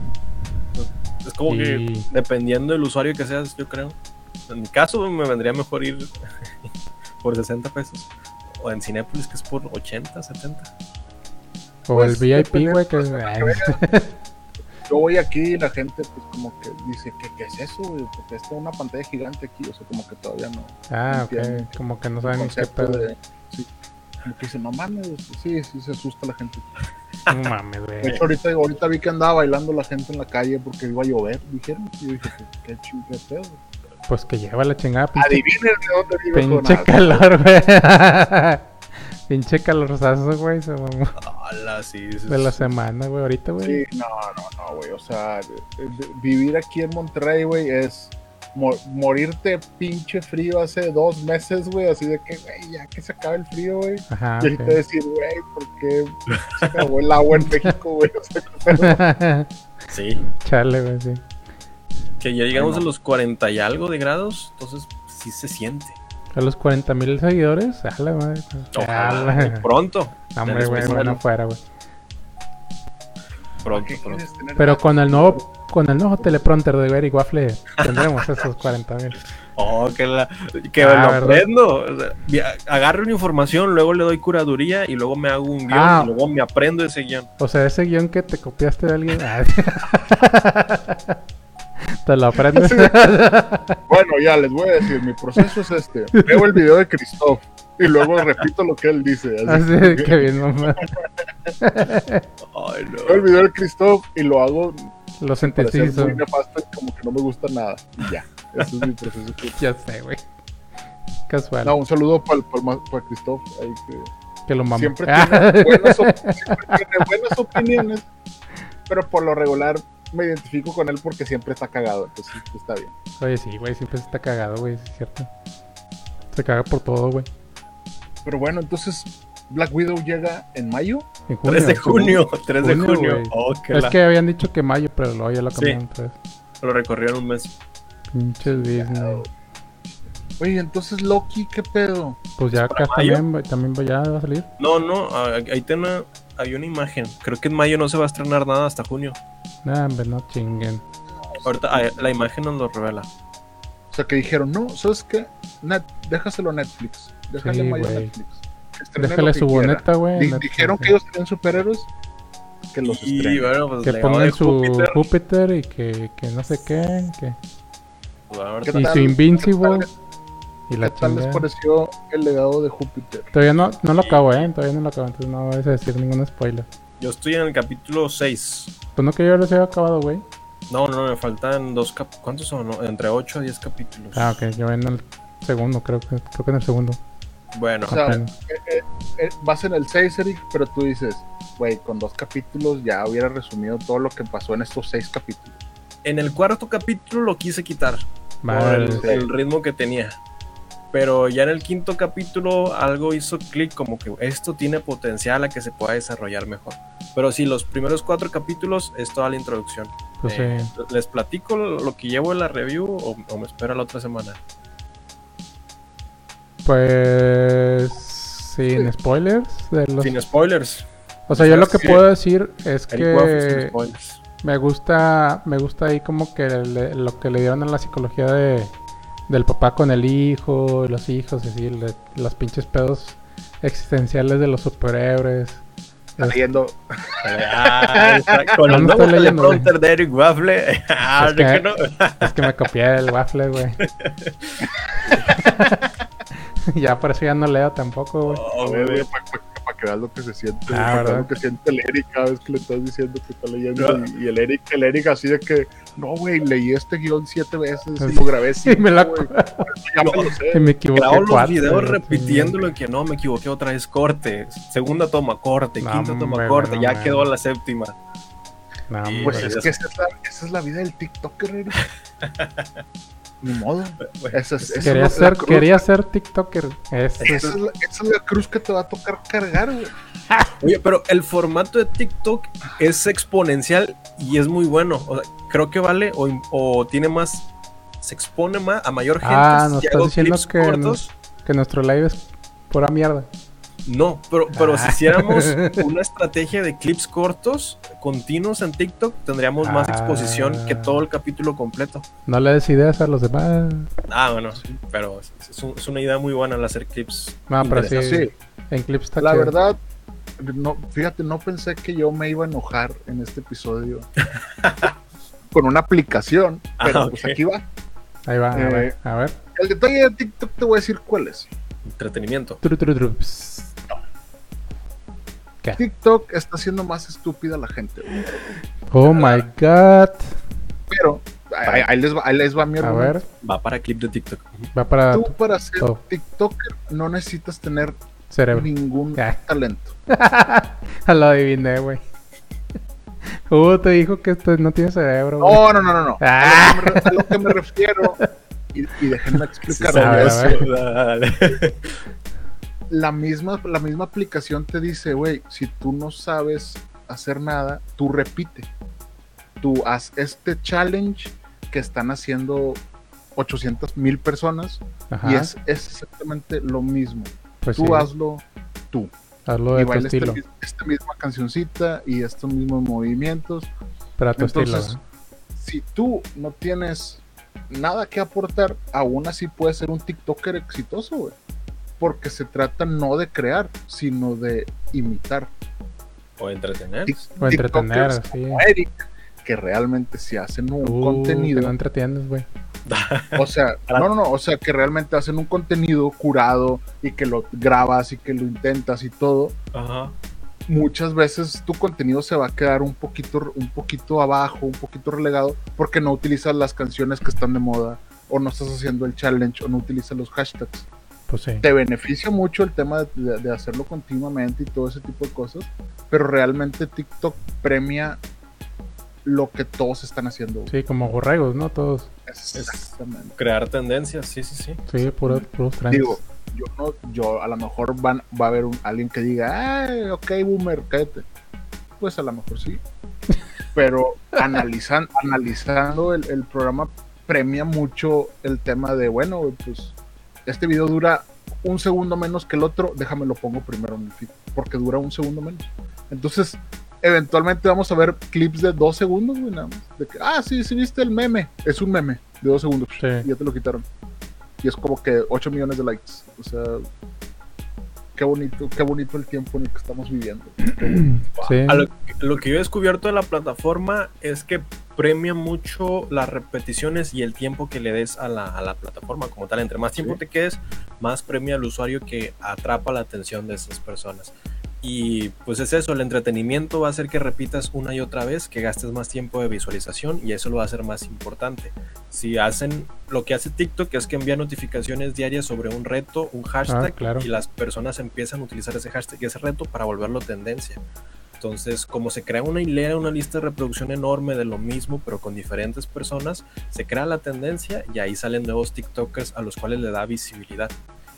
Speaker 1: pues, es como que dependiendo del usuario que seas, yo creo. En mi caso, me vendría mejor ir por 60 pesos. O en Cinepolis, que es por 80, 70.
Speaker 2: o
Speaker 4: Pues,
Speaker 2: el VIP,
Speaker 4: depende,
Speaker 2: güey, que
Speaker 4: pues,
Speaker 2: ay,
Speaker 4: Yo voy aquí y la gente, pues, como que dice, ¿qué, qué es eso, güey? Porque está una pantalla gigante aquí, o sea, como que todavía no.
Speaker 2: Ah, ok. Como que no saben ni qué pedo.
Speaker 4: de. Sí. Como que dicen, no mames, sí, sí se asusta la gente.
Speaker 2: No mames,
Speaker 4: De
Speaker 2: güey.
Speaker 4: hecho, ahorita, ahorita vi que andaba bailando la gente en la calle porque iba a llover, dijeron. Y yo dije, qué, qué chingada pedo.
Speaker 2: Pues que lleva la chingada, pinche,
Speaker 4: Adivinen de dónde vive
Speaker 2: pinche
Speaker 4: Jonás.
Speaker 2: calor, güey. pinche calorzazo, güey. Se mamó
Speaker 1: Hola, sí. sí,
Speaker 2: de la semana, güey. Ahorita, güey.
Speaker 4: Sí, no, no, no, güey. O sea, vivir aquí en Monterrey, güey, es mo- morirte pinche frío hace dos meses, güey. Así de que, güey, ya que se acaba el frío, güey.
Speaker 2: Ajá.
Speaker 4: y ahorita decir, güey, ¿por qué se acabó el agua en México, güey? O sea.
Speaker 1: Sí.
Speaker 2: Chale, güey, sí.
Speaker 1: Que ya llegamos
Speaker 4: Ay, no.
Speaker 1: a los 40 y algo de grados, entonces sí se siente.
Speaker 2: A los 40 mil seguidores, a la madre.
Speaker 1: Ojalá, pronto.
Speaker 2: Hombre, güey, bueno, fuera, güey.
Speaker 1: Pronto,
Speaker 4: ¿Qué
Speaker 1: pronto.
Speaker 4: quieres tener
Speaker 2: Pero con el nuevo, con el nuevo teleprompter de Very Waffle tendremos esos 40 mil.
Speaker 1: Oh, que, la, que
Speaker 2: Ah,
Speaker 1: lo aprendo. O sea, agarro una información, luego le doy curaduría y luego me hago un guion
Speaker 2: Ah.
Speaker 1: y luego me aprendo ese guion.
Speaker 2: O sea, ese guion que te copiaste de alguien. te lo aprendes.
Speaker 4: Bueno, ya les voy a decir, mi proceso es este. Veo el video de Christoph y luego repito lo que él dice. Así
Speaker 2: Así
Speaker 4: que
Speaker 2: que bien, mamá.
Speaker 1: Ay,
Speaker 4: Veo el video de Christoph y lo hago
Speaker 2: Lo sintetizo.
Speaker 4: muy nefasto y como que no me gusta nada. Y ya, ese es mi proceso.
Speaker 2: Ya sé, güey. Casual.
Speaker 4: No, un saludo para Christoph, ahí que
Speaker 2: que lo mames.
Speaker 4: siempre tiene, buenas, op- siempre tiene buenas opiniones, pero por lo regular me identifico con él porque siempre está cagado, entonces pues, está bien.
Speaker 2: Oye, sí, güey, siempre se está cagado, güey, sí es cierto. Se caga por todo, güey.
Speaker 4: Pero bueno, entonces Black Widow llega en mayo.
Speaker 2: En
Speaker 1: 3 de junio, 3 de
Speaker 2: Junio,
Speaker 1: junio. Oh, que
Speaker 2: Es
Speaker 1: la-
Speaker 2: que habían dicho que mayo, pero luego ya lo cambiaron vez.
Speaker 1: lo recorrieron un mes.
Speaker 2: Pinches Disney.
Speaker 4: Oye, entonces Loki, ¿qué pedo?
Speaker 2: Pues ya acá también, va- también va- ya va a salir.
Speaker 1: No, no, ah, ahí tiene hay una imagen. Creo que en mayo no se va a estrenar nada hasta junio.
Speaker 2: Nah, hombre, no chinguen.
Speaker 1: Ahorita ah, la imagen nos lo revela.
Speaker 4: O sea, que dijeron, no, ¿sabes qué? Net, déjaselo a Netflix. Déjale
Speaker 2: Sí,
Speaker 4: mayo a. Netflix.
Speaker 2: Déjale su
Speaker 4: quiera.
Speaker 2: boneta, güey.
Speaker 4: Di- dijeron que ellos tenían superhéroes. Que los
Speaker 1: Y
Speaker 4: estrenen.
Speaker 1: bueno, pues
Speaker 2: Que pongan su
Speaker 1: Júpiter,
Speaker 2: Júpiter y que, que no sé qué. Que...
Speaker 1: pues, ahorita-
Speaker 4: ¿Qué
Speaker 2: Y
Speaker 4: tal?
Speaker 2: su Invincible.
Speaker 4: ¿Qué
Speaker 2: Y
Speaker 4: ¿Qué
Speaker 2: la
Speaker 4: tal les pareció el legado de Júpiter?
Speaker 2: Todavía no, no lo acabo, eh. Todavía no lo acabo, entonces no vais a decir ningún spoiler.
Speaker 1: Yo estoy en el capítulo 6.
Speaker 2: Pues no que yo los haya acabado, güey.
Speaker 1: No, no, me faltan dos cap ¿Cuántos son? no? Entre 8 a 10 capítulos.
Speaker 2: Ah, ok, yo en el segundo, creo que, creo que en el segundo.
Speaker 1: Bueno,
Speaker 4: O sea, eh, eh, eh, vas en el 6, Eric, pero tú dices, güey, con dos capítulos ya hubiera resumido todo lo que pasó en estos seis capítulos.
Speaker 1: en el cuarto capítulo lo quise quitar. Por
Speaker 2: Madre,
Speaker 1: el, el ritmo que tenía. Pero ya en el quinto capítulo algo hizo clic como que esto tiene potencial a que se pueda desarrollar mejor. Pero sí, los primeros cuatro capítulos es toda la introducción.
Speaker 2: pues
Speaker 1: Eh,
Speaker 2: sí.
Speaker 1: ¿Les platico lo, que llevo en la review o, o me espero la otra semana?
Speaker 2: Pues. Sin spoilers. De los...
Speaker 1: Sin spoilers.
Speaker 2: O sea, yo lo que puedo decir es que me gusta, me gusta ahí como que le- lo que le dieron a la psicología de, del papá con el hijo, los hijos, y así, le- los pinches pedos existenciales de los superhéroes.
Speaker 4: Está leyendo,
Speaker 1: Ah, está con el nuevo
Speaker 2: leyendo,
Speaker 1: de Eric Waffle. Ah,
Speaker 2: Es
Speaker 1: ¿de
Speaker 2: que-
Speaker 1: no?
Speaker 2: Es que me copié el waffle, güey. ya por eso ya no leo tampoco, güey.
Speaker 1: Oh,
Speaker 4: a ver,
Speaker 1: güey.
Speaker 4: güey, para que veas lo que se siente,
Speaker 2: Ah,
Speaker 4: para lo que siente el Eric cada vez que le estás diciendo que está leyendo.
Speaker 1: No.
Speaker 4: Y, y el Eric, el Eric así de que, no, güey, leí este guion siete veces y
Speaker 2: Sí.
Speaker 4: lo grabé
Speaker 2: Y
Speaker 4: cinco,
Speaker 2: me la
Speaker 4: güey. Ya me lo sé.
Speaker 2: Me equivoqué.
Speaker 1: Grabo los
Speaker 2: cuatro,
Speaker 1: videos
Speaker 2: güey,
Speaker 1: repitiéndolo en que no, me equivoqué otra vez, corte. Segunda toma, corte.
Speaker 2: No,
Speaker 1: Quinta toma,
Speaker 2: hombre,
Speaker 1: corte.
Speaker 2: no
Speaker 1: ya quedó la séptima.
Speaker 2: No,
Speaker 1: Y,
Speaker 2: hombre.
Speaker 4: Pues es que esa es, la, esa es la vida del TikToker. Ni modo. Es,
Speaker 2: quería,
Speaker 4: es
Speaker 2: ser,
Speaker 4: cruz.
Speaker 2: quería ser TikToker.
Speaker 4: Esa
Speaker 2: es-
Speaker 4: es, la, esa es la cruz que te va a tocar cargar, güey.
Speaker 1: Oye, pero el formato de TikTok es exponencial y es muy bueno. O sea, creo que vale o, o tiene más. Se expone más a mayor gente.
Speaker 2: Ah,
Speaker 1: si
Speaker 2: nos estás
Speaker 1: hago
Speaker 2: diciendo que
Speaker 1: cortos.
Speaker 2: que nuestro live es pura mierda.
Speaker 1: No, pero, pero si
Speaker 2: Ah.
Speaker 1: hiciéramos una estrategia de clips cortos, continuos en TikTok, tendríamos más
Speaker 2: Ah.
Speaker 1: exposición que todo el capítulo completo.
Speaker 2: No le des ideas a los demás.
Speaker 1: Ah, bueno, pero es, es un- es una idea muy buena el hacer clips.
Speaker 2: No, pero sí, en clips está
Speaker 4: la
Speaker 2: chido.
Speaker 4: verdad, no, fíjate, no pensé que yo me iba a enojar en este episodio con una aplicación, pero
Speaker 1: Ah,
Speaker 4: pues
Speaker 1: ok.
Speaker 4: aquí va.
Speaker 2: Ahí va, a
Speaker 4: Eh,
Speaker 2: ver, a ver.
Speaker 4: El detalle de TikTok te voy a decir cuál es.
Speaker 1: Entretenimiento.
Speaker 2: Tru, tru, tru,
Speaker 4: TikTok está haciendo más estúpida a la gente, güey.
Speaker 2: Oh my god.
Speaker 4: Pero ahí, ahí les va, ahí les va mi
Speaker 2: A ver,
Speaker 1: Va para clip de TikTok.
Speaker 2: va para
Speaker 4: Tú para ser
Speaker 2: todo.
Speaker 4: TikToker no necesitas tener
Speaker 2: cerebro.
Speaker 4: ningún
Speaker 2: Ya.
Speaker 4: talento.
Speaker 2: Lo adiviné, güey. Uh, te dijo que esto no tiene cerebro, güey.
Speaker 4: No, no, no, no, no.
Speaker 2: Ah.
Speaker 4: A, lo que me, re- a lo que me refiero, y, y déjenme explicar.
Speaker 2: A
Speaker 4: La misma, la misma aplicación te dice, güey, si tú no sabes hacer nada, tú repite. Tú haz este challenge que están haciendo 800 mil personas
Speaker 2: Ajá.
Speaker 4: y es, es exactamente lo mismo.
Speaker 2: pues
Speaker 4: tú
Speaker 2: sí,
Speaker 4: hazlo tú.
Speaker 2: hazlo
Speaker 4: y
Speaker 2: de tu
Speaker 4: baila este
Speaker 2: estilo.
Speaker 4: esta misma cancioncita y estos mismos movimientos.
Speaker 2: Para tu estilo.
Speaker 4: Entonces,
Speaker 2: ¿no?
Speaker 4: si tú no tienes nada que aportar, aún así puedes ser un TikToker exitoso, güey. Porque se trata no de crear, sino de imitar.
Speaker 1: O entretener.
Speaker 2: O entretener, sí.
Speaker 4: como Eric, que realmente si hacen un
Speaker 2: Uh,
Speaker 4: contenido,
Speaker 2: no entretienes, güey.
Speaker 4: o sea, no, no, no, o sea, que realmente hacen un contenido curado y que lo grabas y que lo intentas y todo,
Speaker 1: Ajá.
Speaker 4: muchas veces tu contenido se va a quedar un poquito, un poquito abajo, un poquito relegado, porque no utilizas las canciones que están de moda, o no estás haciendo el challenge, o no utilizas los hashtags.
Speaker 2: Pues sí.
Speaker 4: Te beneficia mucho el tema de, de- de hacerlo continuamente y todo ese tipo de cosas, pero realmente TikTok premia lo que todos están haciendo.
Speaker 2: Sí, como borregos, ¿no? Todos.
Speaker 4: Exactamente.
Speaker 1: Crear tendencias, sí, sí, sí.
Speaker 2: Sí, puro, puros trends.
Speaker 4: Digo, yo no, yo a lo mejor van, va a haber un- alguien que diga, ay, ok, boomer, cállate. Pues a lo mejor sí. Pero analizan, analizando el, el programa premia mucho el tema de, bueno, pues este video dura un segundo menos que el otro, déjame lo pongo primero en el feed, porque dura un segundo menos. Entonces, eventualmente vamos a ver clips de dos segundos, güey, nada más. De que, ah, sí, sí viste el meme. Es un meme de dos segundos.
Speaker 2: Sí.
Speaker 4: Y ya te lo quitaron. Y es como que 8 millones de likes. O sea, qué bonito, qué bonito el tiempo en el que estamos viviendo.
Speaker 2: Sí.
Speaker 1: A lo, lo que yo he descubierto de la plataforma es que premia mucho las repeticiones y el tiempo que le des a la, a la plataforma como tal. Entre más tiempo
Speaker 4: Sí.
Speaker 1: te quedes, más premia al usuario que atrapa la atención de esas personas. Y pues es eso, el entretenimiento va a hacer que repitas una y otra vez, que gastes más tiempo de visualización y eso lo va a hacer más importante. Si hacen lo que hace TikTok, es que envía notificaciones diarias sobre un reto, un hashtag,
Speaker 2: Ah, claro.
Speaker 1: y las personas empiezan a utilizar ese hashtag y ese reto para volverlo tendencia. Entonces, como se crea una hilera, una lista de reproducción enorme de lo mismo, pero con diferentes personas, se crea la tendencia y ahí salen nuevos TikTokers a los cuales le da visibilidad.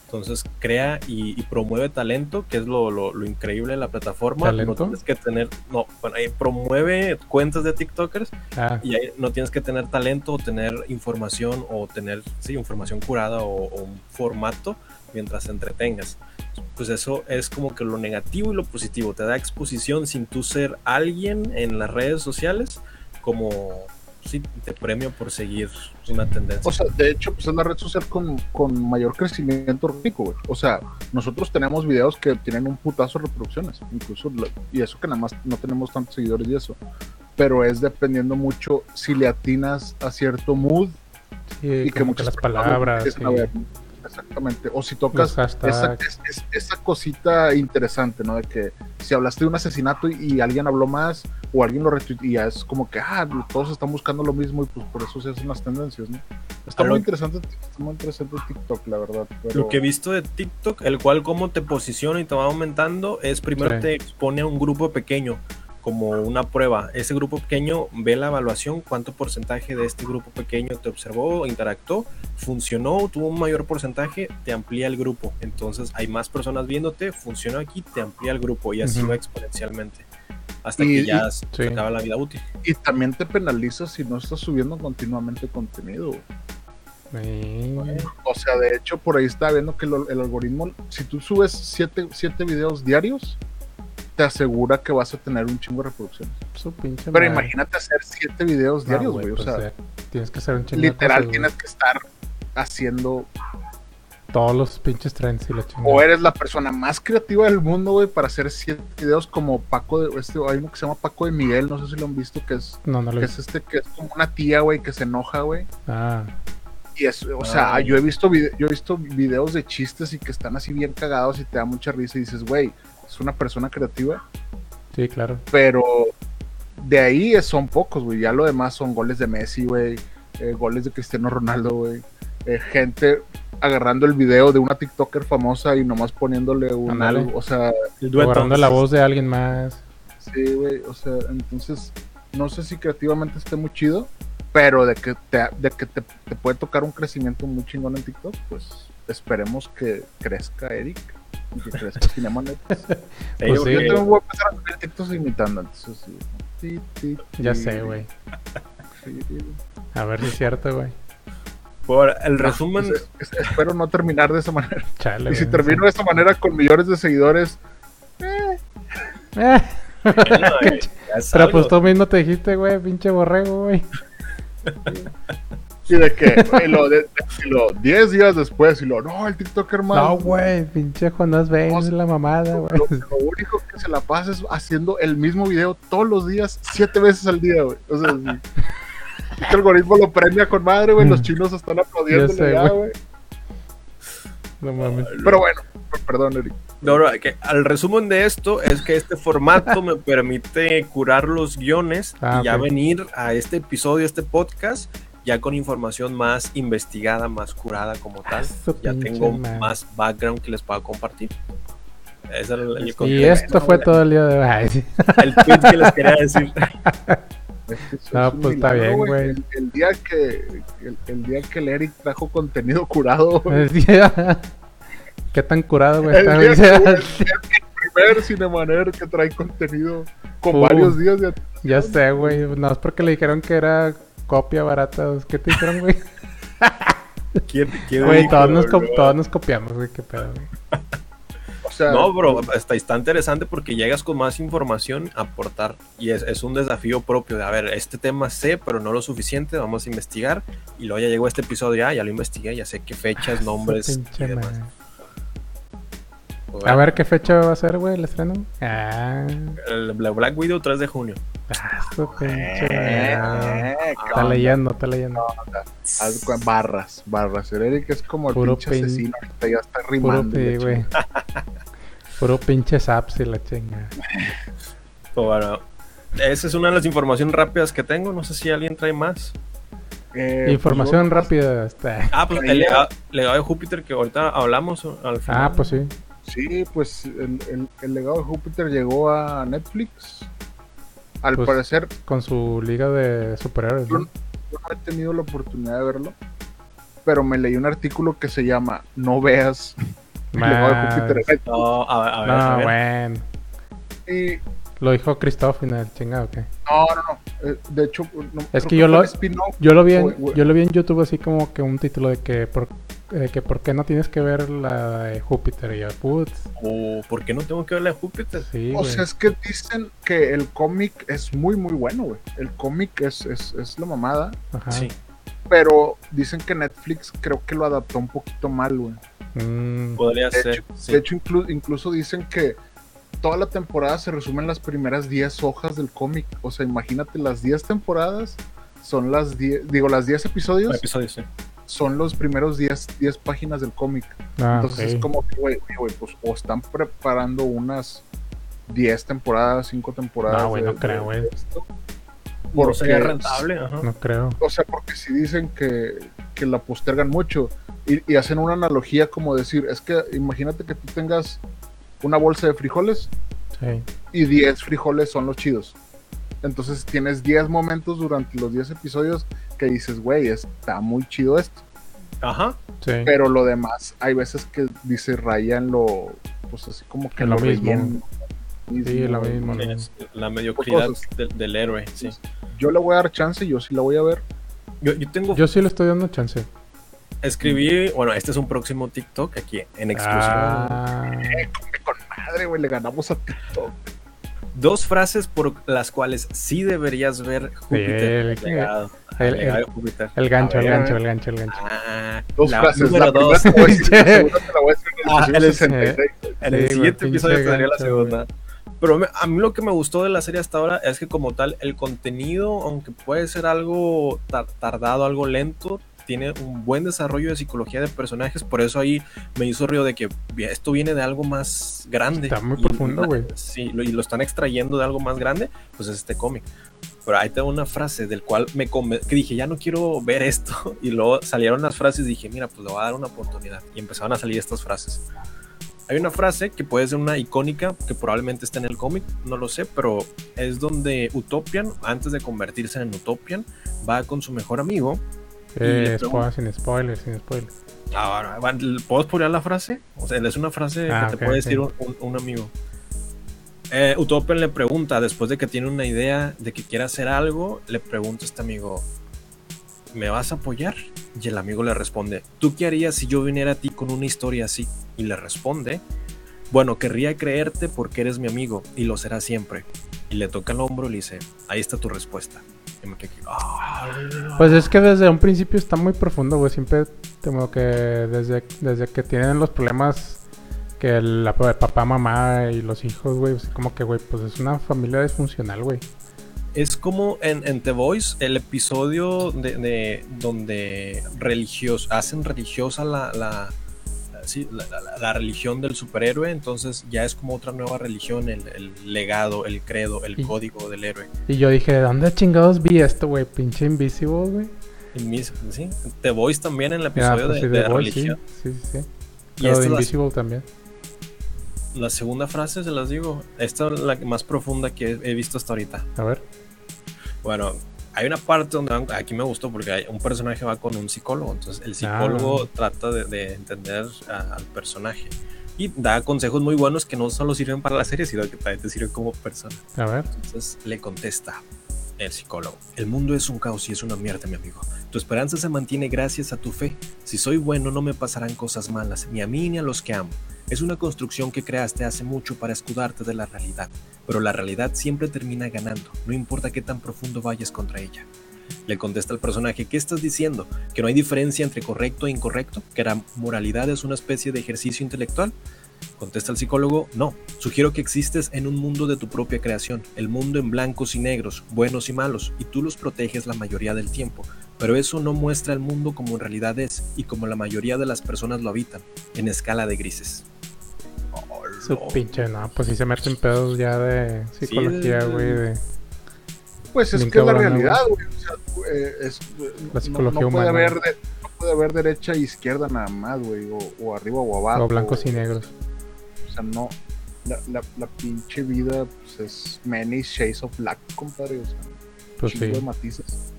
Speaker 1: Entonces, crea y, y promueve talento, que es lo, lo- lo increíble de la plataforma.
Speaker 2: ¿Talento?
Speaker 1: No tienes que tener, no, bueno, ahí promueve cuentas de TikTokers
Speaker 2: Ah,
Speaker 1: y ahí no tienes que tener talento o tener información o tener, sí, información curada o, o un formato mientras te entretengas. Pues eso es como que lo negativo y lo positivo. Te da exposición sin tú ser alguien en las redes sociales, como sí, te premio por seguir una tendencia.
Speaker 4: O sea, de hecho, pues es la red social con, con mayor crecimiento rico, güey. O sea, nosotros tenemos videos que tienen un putazo de reproducciones, incluso, y eso que nada más no tenemos tantos seguidores y eso. Pero es dependiendo mucho si le atinas a cierto mood
Speaker 2: sí,
Speaker 4: y que
Speaker 2: como que
Speaker 4: muchas
Speaker 2: las palabras.
Speaker 4: a
Speaker 2: sí,
Speaker 4: ver. Exactamente. O si tocas esa, cosita interesante, ¿no? De que si hablaste de un asesinato y, y alguien habló más o alguien lo retuiteó y ya es como que, ah, todos están buscando lo mismo y pues por eso se hacen las tendencias, ¿no? Está muy interesante, está muy interesante TikTok, la verdad. pero-
Speaker 1: Lo que he visto de TikTok, el cual cómo te posiciona y te va aumentando, es primero
Speaker 2: Sí.
Speaker 1: te expone a un grupo pequeño como una prueba. Ese grupo pequeño ve la evaluación, cuánto porcentaje de este grupo pequeño te observó, interactuó, funcionó, tuvo un mayor porcentaje, te amplía el grupo. Entonces hay más personas viéndote, funcionó aquí, te amplía el grupo y así
Speaker 2: Ujú.
Speaker 1: va exponencialmente. Hasta
Speaker 4: Y-
Speaker 1: que ya
Speaker 4: y-
Speaker 1: se
Speaker 2: Sí.
Speaker 1: acaba la vida útil.
Speaker 4: Y también te penaliza si no estás subiendo continuamente contenido. O sea, de hecho, por ahí estaba viendo que lo- el algoritmo, si tú subes siete, siete videos diarios, te asegura que vas a tener un chingo de reproducciones.
Speaker 2: Su pinche
Speaker 4: Pero
Speaker 2: madre.
Speaker 4: imagínate hacer siete videos diarios,
Speaker 2: güey,
Speaker 4: o
Speaker 2: pues,
Speaker 4: sea,
Speaker 2: eh, tienes que hacer un chingo de
Speaker 4: literal
Speaker 2: cosas, güey.
Speaker 4: tienes que estar haciendo.
Speaker 2: Todos los pinches trends y la chingada.
Speaker 4: O eres la persona más creativa del mundo, güey, para hacer siete videos como Paco de. Este, hay uno que se llama Paco de Miguel, no sé si lo han visto, que es,
Speaker 2: No, no lo
Speaker 4: que es este, que es como una tía, güey, que se enoja, güey.
Speaker 2: Ah,
Speaker 4: Y es, o sea,
Speaker 1: Ah.
Speaker 4: yo he visto vide- yo he visto videos de chistes y que están así bien cagados y te da mucha risa y dices, güey, es una persona creativa,
Speaker 2: sí, claro.
Speaker 4: pero de ahí son pocos, güey. Ya lo demás son goles de Messi, güey. eh, goles de Cristiano Ronaldo, güey. Eh, gente agarrando el video de una TikToker famosa y nomás poniéndole un o sea.
Speaker 2: Agarrando la voz de alguien más.
Speaker 4: sí, güey, o sea, entonces no sé si creativamente esté muy chido, pero de que te, de que te, te puede tocar un crecimiento muy chingón en TikTok, pues esperemos que crezca Eric
Speaker 2: Pues
Speaker 1: digo
Speaker 2: sí.
Speaker 4: Yo
Speaker 1: que-
Speaker 4: también voy a empezar a subir TikToks imitando, sí.
Speaker 2: Ya sé, güey. A ver si es cierto, güey.
Speaker 1: Por el resumen,
Speaker 4: Es- es- espero no terminar de esa manera.
Speaker 2: Chale.
Speaker 4: Y si termino de esa manera con millones de seguidores,
Speaker 2: Eh,
Speaker 1: eh,
Speaker 2: Pero pues tú mismo te dijiste, güey, pinche borrego, güey.
Speaker 4: Y de que, y lo, de, de- y lo 10 días después, y lo, no, el TikToker más.
Speaker 2: No, güey, pinche Jonás Baines
Speaker 4: No,
Speaker 2: es la mamada, güey.
Speaker 4: Lo, lo único que se la pasa es haciendo el mismo video todos los días, siete veces al día, güey. O sea, sí. El algoritmo lo premia con madre, güey. Los chinos están aplaudiendo
Speaker 2: Ya güey.
Speaker 4: güey.
Speaker 2: No mames.
Speaker 4: Pero bueno, perdón, Eric.
Speaker 1: No, no, que al resumen de esto es que este formato me permite curar los guiones
Speaker 2: Ah,
Speaker 1: y ya venir a este episodio, este podcast, ya con información más investigada, más curada como tal.
Speaker 2: Su
Speaker 1: Ya tengo
Speaker 2: madre.
Speaker 1: más background que les puedo compartir. Ese era el, el
Speaker 2: Y esto fue todo el día de hoy. Sí.
Speaker 1: el tweet que les quería decir.
Speaker 4: Eso
Speaker 2: No,
Speaker 4: es
Speaker 2: pues, está bien, güey.
Speaker 4: El, el día que el, el día que el Eric trajo contenido curado, güey.
Speaker 2: El día- ¿Qué tan curado, güey?
Speaker 4: El día que el primer Cinemaner que trae contenido con
Speaker 2: Uh.
Speaker 4: varios días de
Speaker 2: Ya sé, güey. No es porque le dijeron que era copia barata. ¿Qué te dijeron, güey?
Speaker 1: ¿Quién, quién
Speaker 2: Güey,
Speaker 1: dijo,
Speaker 2: todos, nos co-
Speaker 1: bro?
Speaker 2: todos nos copiamos, güey. Qué pedo, güey.
Speaker 4: O sea,
Speaker 1: No, bro, está, está interesante porque llegas con más información a aportar y es, es un desafío propio de, a ver, este tema sé, pero no lo suficiente, vamos a investigar y luego ya llegó este episodio, ya, ya lo investigué, ya sé qué fechas, nombres
Speaker 2: Su
Speaker 1: y demás.
Speaker 2: A ver qué fecha va a ser, güey, el estreno. Ah,
Speaker 1: El Bla- Black Widow 3 de junio.
Speaker 2: Ah, su pinche
Speaker 4: eh, eh, ¿qué
Speaker 2: Está leyendo, está leyendo.
Speaker 4: Barras, barras. El Eric es como el
Speaker 2: Puro
Speaker 4: pinche
Speaker 2: pin-
Speaker 4: asesino. Ahorita ya está
Speaker 2: Puro,
Speaker 4: rimando. la
Speaker 2: güey. Puro pinche saps y la chinga.
Speaker 1: Pues bueno, esa es una de las informaciones rápidas que tengo, no sé si alguien trae más.
Speaker 4: Eh,
Speaker 2: Información
Speaker 4: pues,
Speaker 2: rápida. Está.
Speaker 1: Ah, pues el legado, legado de Júpiter que ahorita hablamos al final.
Speaker 2: Ah, pues sí.
Speaker 4: Sí, pues el, el- el legado de Júpiter llegó a Netflix. Al
Speaker 2: Pues,
Speaker 4: parecer,
Speaker 2: Con su liga de superhéroes,
Speaker 4: yo
Speaker 2: ¿no?
Speaker 4: yo no he tenido la oportunidad de verlo. Pero me leí un artículo que se llama No veas.
Speaker 1: No, a, ver, a ver, a
Speaker 2: No,
Speaker 1: ver.
Speaker 2: bueno.
Speaker 4: Y
Speaker 2: Lo dijo Christoph en el chingado, ¿qué?
Speaker 4: no, no, no. eh, de hecho, no, creo
Speaker 2: que yo lo-. Yo lo vi en,
Speaker 4: güey.
Speaker 2: yo lo vi en YouTube así como que un título de que por, que por qué no tienes que ver la de Júpiter y yo, putz,
Speaker 1: O, ¿Por qué no tengo que ver la de Júpiter?
Speaker 2: sí,
Speaker 4: O sea, es que dicen que el cómic es muy, muy bueno, güey. El cómic es, es, es la mamada.
Speaker 2: Ajá.
Speaker 1: Sí.
Speaker 4: Pero dicen que Netflix creo que lo adaptó un poquito mal, güey.
Speaker 2: Mm,
Speaker 1: Podría
Speaker 4: De
Speaker 1: ser.
Speaker 4: hecho,
Speaker 1: sí.
Speaker 4: de hecho inclu- incluso dicen que toda la temporada se resume en las primeras 10 hojas del cómic. O sea, imagínate, las 10 temporadas son las 10, digo, las 10 episodios
Speaker 1: Episodio, sí.
Speaker 4: son los primeros 10, 10 páginas del cómic.
Speaker 2: ah,
Speaker 4: Entonces es como que, güey, pues o están preparando unas 10 temporadas, 5 temporadas.
Speaker 2: No, güey, no
Speaker 4: de-
Speaker 2: creo, güey.
Speaker 4: esto.
Speaker 1: No
Speaker 4: Porque-
Speaker 1: sería rentable, ajá.
Speaker 2: No creo.
Speaker 4: O sea, porque si dicen que, que la postergan mucho y, y hacen una analogía como decir, es que imagínate que tú tengas una bolsa de frijoles
Speaker 2: Sí.
Speaker 4: y 10 frijoles son los chidos. Entonces tienes 10 momentos durante los 10 episodios que dices, güey, está muy chido esto.
Speaker 1: Ajá.
Speaker 2: Sí.
Speaker 4: Pero lo demás, hay veces que dice raya en lo, pues así como que
Speaker 2: En lo mismo.
Speaker 4: relleno.
Speaker 2: Sí, lo mismo. ¿no?
Speaker 1: Es la mediocridad del, del héroe, sí.
Speaker 4: Yo le voy a dar chance, yo sí la voy a ver.
Speaker 1: Yo, yo tengo,
Speaker 2: Yo sí le estoy dando chance.
Speaker 1: escribí, bueno, este es un próximo TikTok aquí en exclusiva.
Speaker 2: Ah,
Speaker 4: madre, güey, le ganamos a TikTok.
Speaker 1: Dos frases por las cuales sí deberías ver Júpiter.
Speaker 2: el-
Speaker 1: legado,
Speaker 2: el- el-
Speaker 1: de Júpiter.
Speaker 2: el gancho,
Speaker 4: A
Speaker 2: el
Speaker 4: ver,
Speaker 2: gancho, el gancho, el gancho.
Speaker 1: Ah,
Speaker 4: Dos
Speaker 1: la
Speaker 4: frases.
Speaker 1: número
Speaker 4: La
Speaker 1: dos.
Speaker 4: en el
Speaker 1: Ah,
Speaker 4: episodio
Speaker 1: el-
Speaker 4: 66.
Speaker 1: En el
Speaker 2: Sí, güey,
Speaker 1: siguiente episodio te daría la segunda. Pero me- a mí lo que me gustó de la serie hasta ahora es que como tal el contenido, aunque puede ser algo tar- tardado, algo lento, tiene un buen desarrollo de psicología de personajes. Por eso ahí me hizo río de que esto viene de algo más grande.
Speaker 2: Está muy profundo, güey.
Speaker 1: Sí, lo- y lo están extrayendo de algo más grande, pues es este cómic. Pero ahí tengo una frase del cual me que dije, ya no quiero ver esto. Y luego salieron las frases y dije, mira, pues le voy a dar una oportunidad. Y empezaron a salir estas frases. Hay una frase que puede ser una icónica, que probablemente está en el cómic, no lo sé, pero es donde Utopian, antes de convertirse en Utopian, va con su mejor amigo.
Speaker 2: Eh, sin spoilers, sin spoilers.
Speaker 1: Ahora, ¿puedo spoiler la frase? O sea, es una frase
Speaker 2: Ah,
Speaker 1: que te
Speaker 2: ok,
Speaker 1: puede decir un, un- un amigo. Eh, Utopian le pregunta, después de que tiene una idea de que quiere hacer algo, le pregunta a este amigo, ¿me vas a apoyar? Y el amigo le responde, ¿tú qué harías si yo viniera a ti con una historia así? Y le responde, bueno, querría creerte porque eres mi amigo y lo será siempre. Y le toca el hombro y le dice, ahí está tu respuesta. Y me quedé, "Ah".
Speaker 2: Pues es que desde un principio está muy profundo, güey. Siempre como que desde, desde que tienen los problemas que el, la- el papá, mamá y los hijos, güey, pues, como que, güey, pues es una familia disfuncional, güey.
Speaker 1: Es como en, en The Voice, el episodio de, de- donde religios, hacen religiosa la, la, sí, la, la- la religión del superhéroe, entonces ya es como otra nueva religión, el, el legado, el credo, el
Speaker 2: Y-
Speaker 1: código del héroe.
Speaker 2: Y yo dije, ¿de dónde chingados vi esto, güey? Pinche Invisible, güey.
Speaker 1: Mis- ¿sí? The Voice también en el
Speaker 2: Ah,
Speaker 1: episodio
Speaker 2: pues
Speaker 1: de, de
Speaker 2: sí,
Speaker 1: religión.
Speaker 2: sí, sí, sí.
Speaker 1: Y
Speaker 2: Pero de
Speaker 1: la-
Speaker 2: Invisible también.
Speaker 1: la, segunda frase, se las digo, esta es la más profunda que he visto hasta ahorita.
Speaker 2: A ver.
Speaker 1: Bueno, hay una parte donde van- aquí me gustó porque hay un personaje va con un psicólogo, entonces el psicólogo
Speaker 2: Ah.
Speaker 1: trata de, de entender a- al personaje y da consejos muy buenos que no solo sirven para la serie, sino que también te sirven como persona.
Speaker 2: A ver.
Speaker 1: Entonces le contesta el psicólogo, el mundo es un caos y es una mierda, mi amigo. Tu esperanza se mantiene gracias a tu fe. Si soy bueno no me pasarán cosas malas, ni a mí ni a los que amo. Es una construcción que creaste hace mucho para escudarte de la realidad, pero la realidad siempre termina ganando, no importa qué tan profundo vayas contra ella. Le contesta el personaje, ¿qué estás diciendo? ¿Que no hay diferencia entre correcto e incorrecto? ¿Que la moralidad es una especie de ejercicio intelectual? Contesta el psicólogo, no, sugiero que existes en un mundo de tu propia creación, el mundo en blancos y negros, buenos y malos, y tú los proteges la mayoría del tiempo, pero eso no muestra el mundo como en realidad es y como la mayoría de las personas lo habitan, en escala de grises.
Speaker 2: Su pinche, no, pues sí se meten pedos ya de psicología, güey. de-
Speaker 4: Pues es que es la
Speaker 2: cabrón, ¿no,
Speaker 4: realidad, güey. O sea, eh, es,
Speaker 2: La
Speaker 4: no-
Speaker 2: psicología
Speaker 4: no, puede
Speaker 2: humana.
Speaker 4: haber de- no puede haber derecha e izquierda nada más, güey. O, o arriba o abajo.
Speaker 2: O blancos y negros.
Speaker 4: O sea, no. La, la, la pinche vida pues, es many shades of black, compadre. O sea,
Speaker 2: Pues
Speaker 4: chingo
Speaker 2: sí.
Speaker 4: de matices.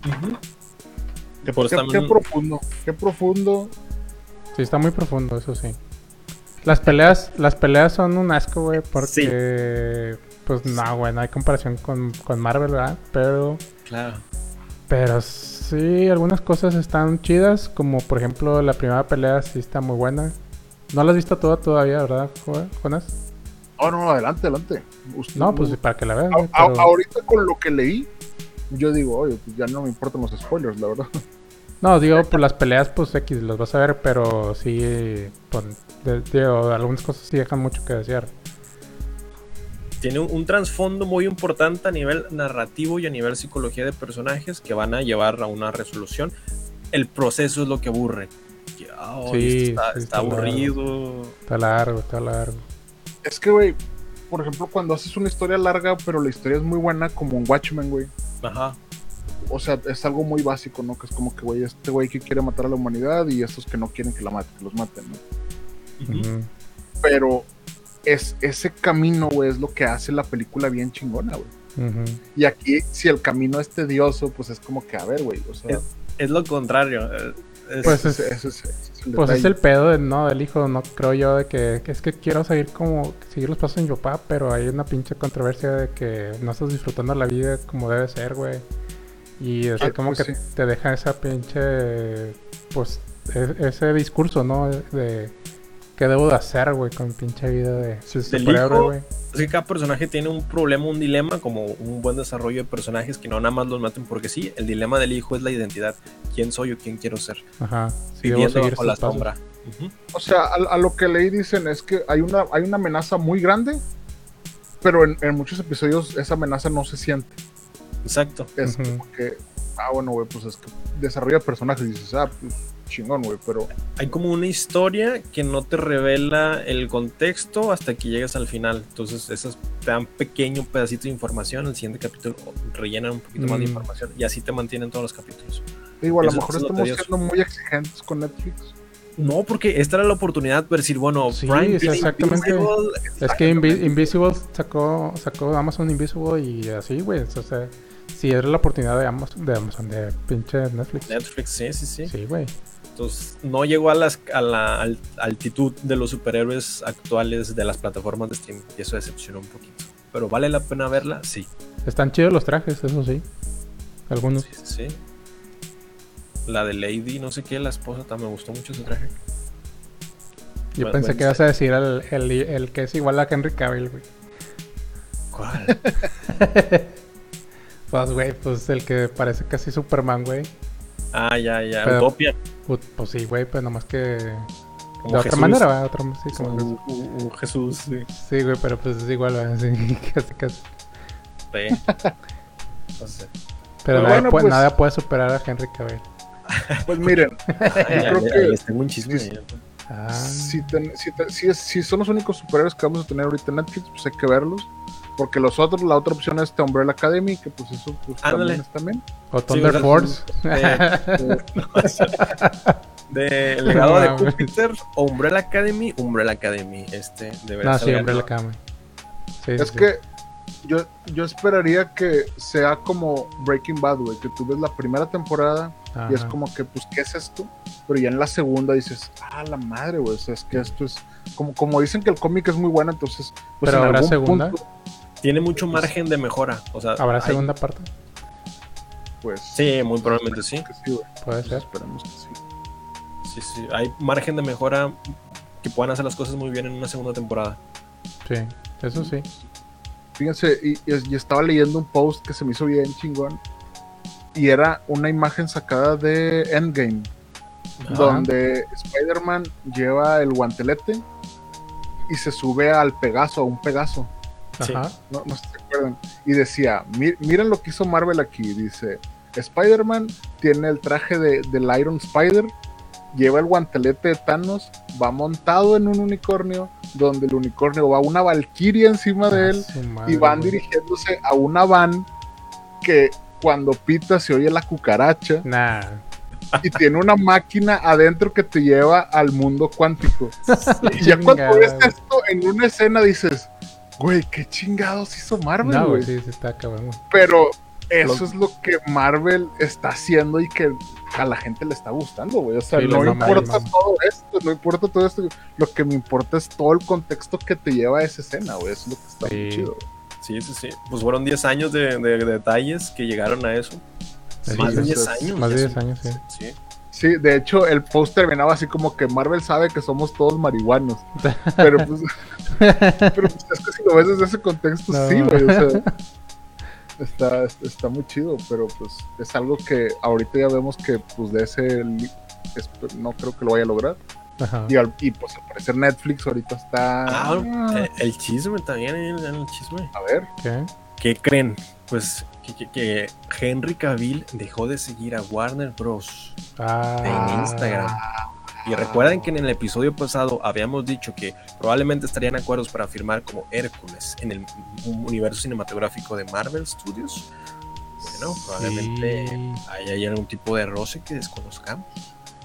Speaker 1: Que por
Speaker 4: Qué,
Speaker 1: eso
Speaker 4: qué
Speaker 1: también-
Speaker 4: profundo, qué profundo.
Speaker 2: Sí, está muy profundo, eso sí. Las peleas, las peleas son un asco, güey, porque pues no, güey, no hay comparación con, con Marvel, ¿verdad? Pero
Speaker 1: Claro.
Speaker 2: pero sí, algunas cosas están chidas, como por ejemplo la primera pelea sí está muy buena. No la has visto toda todavía, ¿verdad, Jo- Jonas?
Speaker 4: No, no, adelante, adelante. Usted-
Speaker 2: No, pues para que la veas.
Speaker 4: a-
Speaker 2: güey,
Speaker 4: a-
Speaker 2: pero-
Speaker 4: ahorita con lo que leí, yo digo, oye, pues ya no me importan los spoilers, la verdad.
Speaker 2: No, digo, por las peleas, pues X, las vas a ver, pero sí, pues, de- algunas cosas sí dejan mucho que desear.
Speaker 1: Tiene un, un trasfondo muy importante a nivel narrativo y a nivel psicología de personajes que van a llevar a una resolución. El proceso es lo que aburre. Que, "Ay,
Speaker 2: Sí,
Speaker 1: esto está,
Speaker 2: sí,
Speaker 1: está
Speaker 2: está largo.
Speaker 1: aburrido.
Speaker 2: Está largo, está largo.
Speaker 4: Es que, güey, por ejemplo, cuando haces una historia larga, pero la historia es muy buena, como en Watchmen, güey.
Speaker 1: Ajá.
Speaker 4: O sea, es algo muy básico, ¿no? Que es como que, güey, este güey que quiere matar a la humanidad y estos que no quieren que la maten, que los maten, ¿no? Pero es, ese camino, güey, es lo que hace la película bien chingona, güey. Y aquí, si el camino es tedioso, pues es como que, a ver, güey, o sea,
Speaker 1: Es lo contrario. eh, es-
Speaker 2: Pues es-
Speaker 4: ese es, ese es el
Speaker 2: Pues es el pedo del, no, del hijo, no creo yo, de que, que es que quiero seguir como, seguir los pasos de mi papá, pero hay una pinche controversia de que no estás disfrutando la vida como debe ser, güey. Y es
Speaker 4: Ah,
Speaker 2: como
Speaker 4: pues
Speaker 2: que
Speaker 4: sí.
Speaker 2: te deja esa pinche, pues, e- ese discurso, ¿no? De qué debo de hacer, güey, con pinche vida de superhéroe,
Speaker 1: hijo,
Speaker 2: güey.
Speaker 1: Es que cada personaje tiene un problema, un dilema, como un buen desarrollo de personajes que no nada más los maten porque sí. El dilema del hijo es la identidad. ¿Quién soy o quién quiero ser?
Speaker 2: Ajá. Sí, debo
Speaker 1: Viviendo
Speaker 2: seguir
Speaker 1: bajo la sombra.
Speaker 4: O sea, a, a lo que leí dicen es que hay una, hay una amenaza muy grande, pero en, en muchos episodios esa amenaza no se siente.
Speaker 1: Exacto.
Speaker 4: Es como que, ah, bueno, güey, pues es que desarrolla personajes y dices, ah, pues chingón, güey, pero
Speaker 1: Hay como una historia que no te revela el contexto hasta que llegas al final. Entonces, esas te dan pequeño pedacito de información, el siguiente capítulo rellenan un poquito más de
Speaker 2: Mm.
Speaker 1: información y así te mantienen todos los capítulos.
Speaker 4: Digo, a lo mejor
Speaker 1: lo
Speaker 4: estamos siendo muy exigentes con Netflix.
Speaker 1: No, porque esta era la oportunidad de decir, bueno,
Speaker 2: Sí,
Speaker 1: Prime
Speaker 2: es exactamente.
Speaker 1: Invisible,
Speaker 2: Es que Invi- Invisible sacó, sacó Amazon Invisible y así, güey. O sea, si era la oportunidad de Amazon, de, Amazon, de pinche Netflix.
Speaker 1: Netflix, sí, sí, sí.
Speaker 2: Sí, güey.
Speaker 1: Entonces, no llegó a, las, a la al- altitud de los superhéroes actuales de las plataformas de streaming y eso decepcionó un poquito. Pero vale la pena verla, sí.
Speaker 2: Están chidos los trajes, eso sí. Algunos.
Speaker 1: Sí, sí, sí. La de Lady, no sé qué, la esposa, también me gustó mucho ese traje.
Speaker 2: Yo
Speaker 1: Bueno,
Speaker 2: pensé
Speaker 1: bueno,
Speaker 2: que ibas a decir el, el, el que es igual a Henry Cavill, güey.
Speaker 1: ¿Cuál?
Speaker 2: Pues, güey, pues el que parece casi Superman, güey.
Speaker 1: Ah, ya, ya.
Speaker 2: Pero-
Speaker 1: Utopia.
Speaker 2: Pues, pues sí, güey, pues nomás que... De
Speaker 1: Como
Speaker 2: otra
Speaker 1: Jesús.
Speaker 2: manera, ¿verdad? Otra, sí, como
Speaker 1: Un, un- un Jesús, sí.
Speaker 2: Sí, güey, pero pues es igual, ¿verdad? Sí, casi, casi.
Speaker 1: Sí. No sé.
Speaker 2: Pero
Speaker 4: Pero
Speaker 2: nada,
Speaker 4: bueno,
Speaker 2: puede,
Speaker 4: pues-
Speaker 2: nada puede superar a Henry Cavill.
Speaker 4: Pues miren,
Speaker 1: Ah, ya,
Speaker 4: creo
Speaker 1: ya,
Speaker 4: que-
Speaker 1: les tengo un chisme.
Speaker 4: sí,
Speaker 1: ya.
Speaker 2: Ah,
Speaker 4: si, ten- si, si es- si son los únicos superhéroes que vamos a tener ahorita en Netflix, pues hay que verlos. Porque los otros, la otra opción es The Umbrella Academy, que pues eso pues, también está bien.
Speaker 2: o Thunder Force.
Speaker 1: De El legado de
Speaker 2: No.
Speaker 1: Júpiter o Umbrella Academy, Umbrella Academy. Este debería
Speaker 2: no, sí,
Speaker 1: el
Speaker 2: Umbrella. Academy. Sí,
Speaker 4: Es
Speaker 2: sí,
Speaker 4: que yo, yo esperaría que sea como Breaking Bad, güey, que tú ves la primera temporada y es como que, pues, ¿qué es esto? Pero ya en la segunda dices, ah, la madre, güey, o sea, es que esto es, como, como dicen que el cómic es muy bueno, entonces, pues
Speaker 2: Pero
Speaker 4: en
Speaker 2: habrá
Speaker 4: algún
Speaker 2: segunda.
Speaker 4: punto,
Speaker 1: Tiene mucho margen de mejora. O sea,
Speaker 2: ¿Habrá
Speaker 1: hay-
Speaker 2: segunda parte?
Speaker 4: pues,
Speaker 1: Sí, muy probablemente sí.
Speaker 2: Puede ser.
Speaker 4: esperemos que sí.
Speaker 1: Sí, sí. Hay margen de mejora que puedan hacer las cosas muy bien en una segunda temporada.
Speaker 2: Sí, eso sí.
Speaker 4: Fíjense, y, y- y estaba leyendo un post que se me hizo bien chingón. Y era una imagen sacada de Endgame,
Speaker 2: Ajá.
Speaker 4: donde Spider-Man lleva el guantelete y se sube al Pegaso, a un Pegaso.
Speaker 2: Ajá.
Speaker 4: No, se acuerdan. Y decía, "Mi- miren lo que hizo Marvel aquí. Dice, Spider-Man tiene el traje de, del Iron Spider, lleva el guantelete de Thanos, va montado en un unicornio, donde el unicornio va una valquiria encima de
Speaker 2: Ah,
Speaker 4: él
Speaker 2: madre,
Speaker 4: y van
Speaker 2: güey.
Speaker 4: dirigiéndose a una van que cuando pita se oye la cucaracha
Speaker 2: Nah.
Speaker 4: y tiene una máquina adentro que te lleva al mundo cuántico. Y ya cuando ves esto en una escena dices, güey, qué chingados hizo Marvel,
Speaker 2: No,
Speaker 4: güey.
Speaker 2: sí, sí está güey.
Speaker 4: Pero eso
Speaker 1: Los-
Speaker 4: es lo que Marvel está haciendo y que a la gente le está gustando, güey. O sea,
Speaker 2: Sí,
Speaker 4: no importa todo esto, no importa todo esto. Lo que me importa es todo el contexto que te lleva a esa escena, güey. Eso es lo que está muy chido.
Speaker 1: Sí, sí, sí. Pues fueron 10 años de, de- de detalles que llegaron a eso.
Speaker 2: Sí,
Speaker 1: más de
Speaker 4: eso
Speaker 1: 10
Speaker 4: es-
Speaker 1: años.
Speaker 2: más de
Speaker 1: ya
Speaker 2: 10
Speaker 1: son-
Speaker 2: años, sí.
Speaker 1: Sí.
Speaker 4: Sí, de hecho, el post terminaba así como que Marvel sabe que somos todos marihuanos. Pero pues, pero pues es que si lo ves desde ese contexto,
Speaker 2: No.
Speaker 4: sí, güey. O sea, está, está muy chido, pero pues es algo que ahorita ya vemos que pues de ese no creo que lo vaya a lograr.
Speaker 2: Ajá.
Speaker 4: Y, al- y pues al parecer Netflix ahorita está.
Speaker 1: Ah, eh, el chisme también, el, el chisme.
Speaker 4: A ver,
Speaker 2: ¿Qué?
Speaker 1: ¿Qué creen? Pues que, que- que Henry Cavill dejó de seguir a Warner Bros.
Speaker 2: Ah,
Speaker 1: en Instagram. Y recuerden que en el episodio pasado habíamos dicho que probablemente estarían acuerdos para firmar como Hércules en el universo cinematográfico de Marvel Studios. Bueno, probablemente
Speaker 2: Sí.
Speaker 1: haya ahí algún tipo de roce que desconozcamos.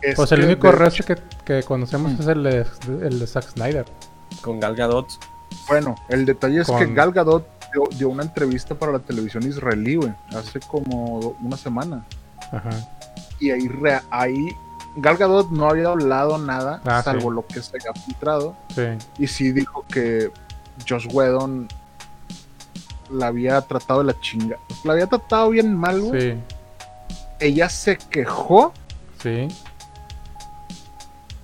Speaker 4: es
Speaker 2: Pues el único
Speaker 4: de
Speaker 2: resto que, que conocemos
Speaker 4: Mm.
Speaker 2: es el de, el de Zack Snyder.
Speaker 1: Con Gal Gadot.
Speaker 4: Bueno, el detalle es que Gal Gadot dio, dio una entrevista para la televisión israelí, güey, hace como una semana.
Speaker 2: Ajá.
Speaker 4: y ahí, re- ahí Gal Gadot no había hablado nada,
Speaker 2: Ah,
Speaker 4: salvo
Speaker 2: sí.
Speaker 4: lo que se había filtrado,
Speaker 2: Sí.
Speaker 4: y sí dijo que Josh Whedon la había tratado de la chinga. La había tratado bien mal, güey.
Speaker 2: Sí.
Speaker 4: Ella se quejó,
Speaker 2: Sí.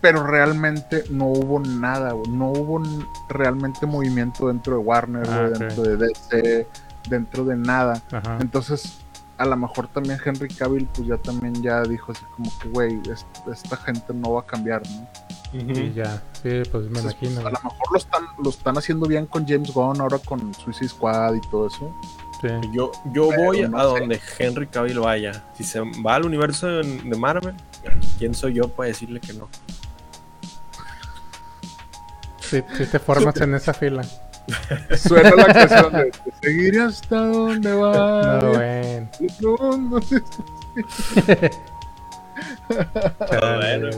Speaker 4: Pero realmente no hubo nada, güey. No hubo realmente movimiento dentro de Warner,
Speaker 2: Ah,
Speaker 4: güey, dentro de DC, dentro de nada.
Speaker 2: Ajá.
Speaker 4: Entonces, a lo mejor también Henry Cavill, pues ya también ya dijo así como que, güey, es- esta gente no va a cambiar, ¿no?
Speaker 2: Y ya. Sí, pues me
Speaker 4: Entonces,
Speaker 2: imagino.
Speaker 4: pues, a lo mejor lo están, lo están haciendo bien con James Gunn, ahora con Suicide Squad y todo eso.
Speaker 2: Sí.
Speaker 1: Yo, yo
Speaker 4: Pero
Speaker 1: voy
Speaker 4: no
Speaker 1: a
Speaker 4: sé.
Speaker 1: donde Henry Cavill vaya. Si se va al universo de, de Marvel, ¿quién soy yo para decirle que no?
Speaker 2: Sí, sí te formas en esa fila.
Speaker 4: Suena la canción de "Te seguiré hasta donde va.
Speaker 2: No, güey.
Speaker 4: No,
Speaker 1: bueno.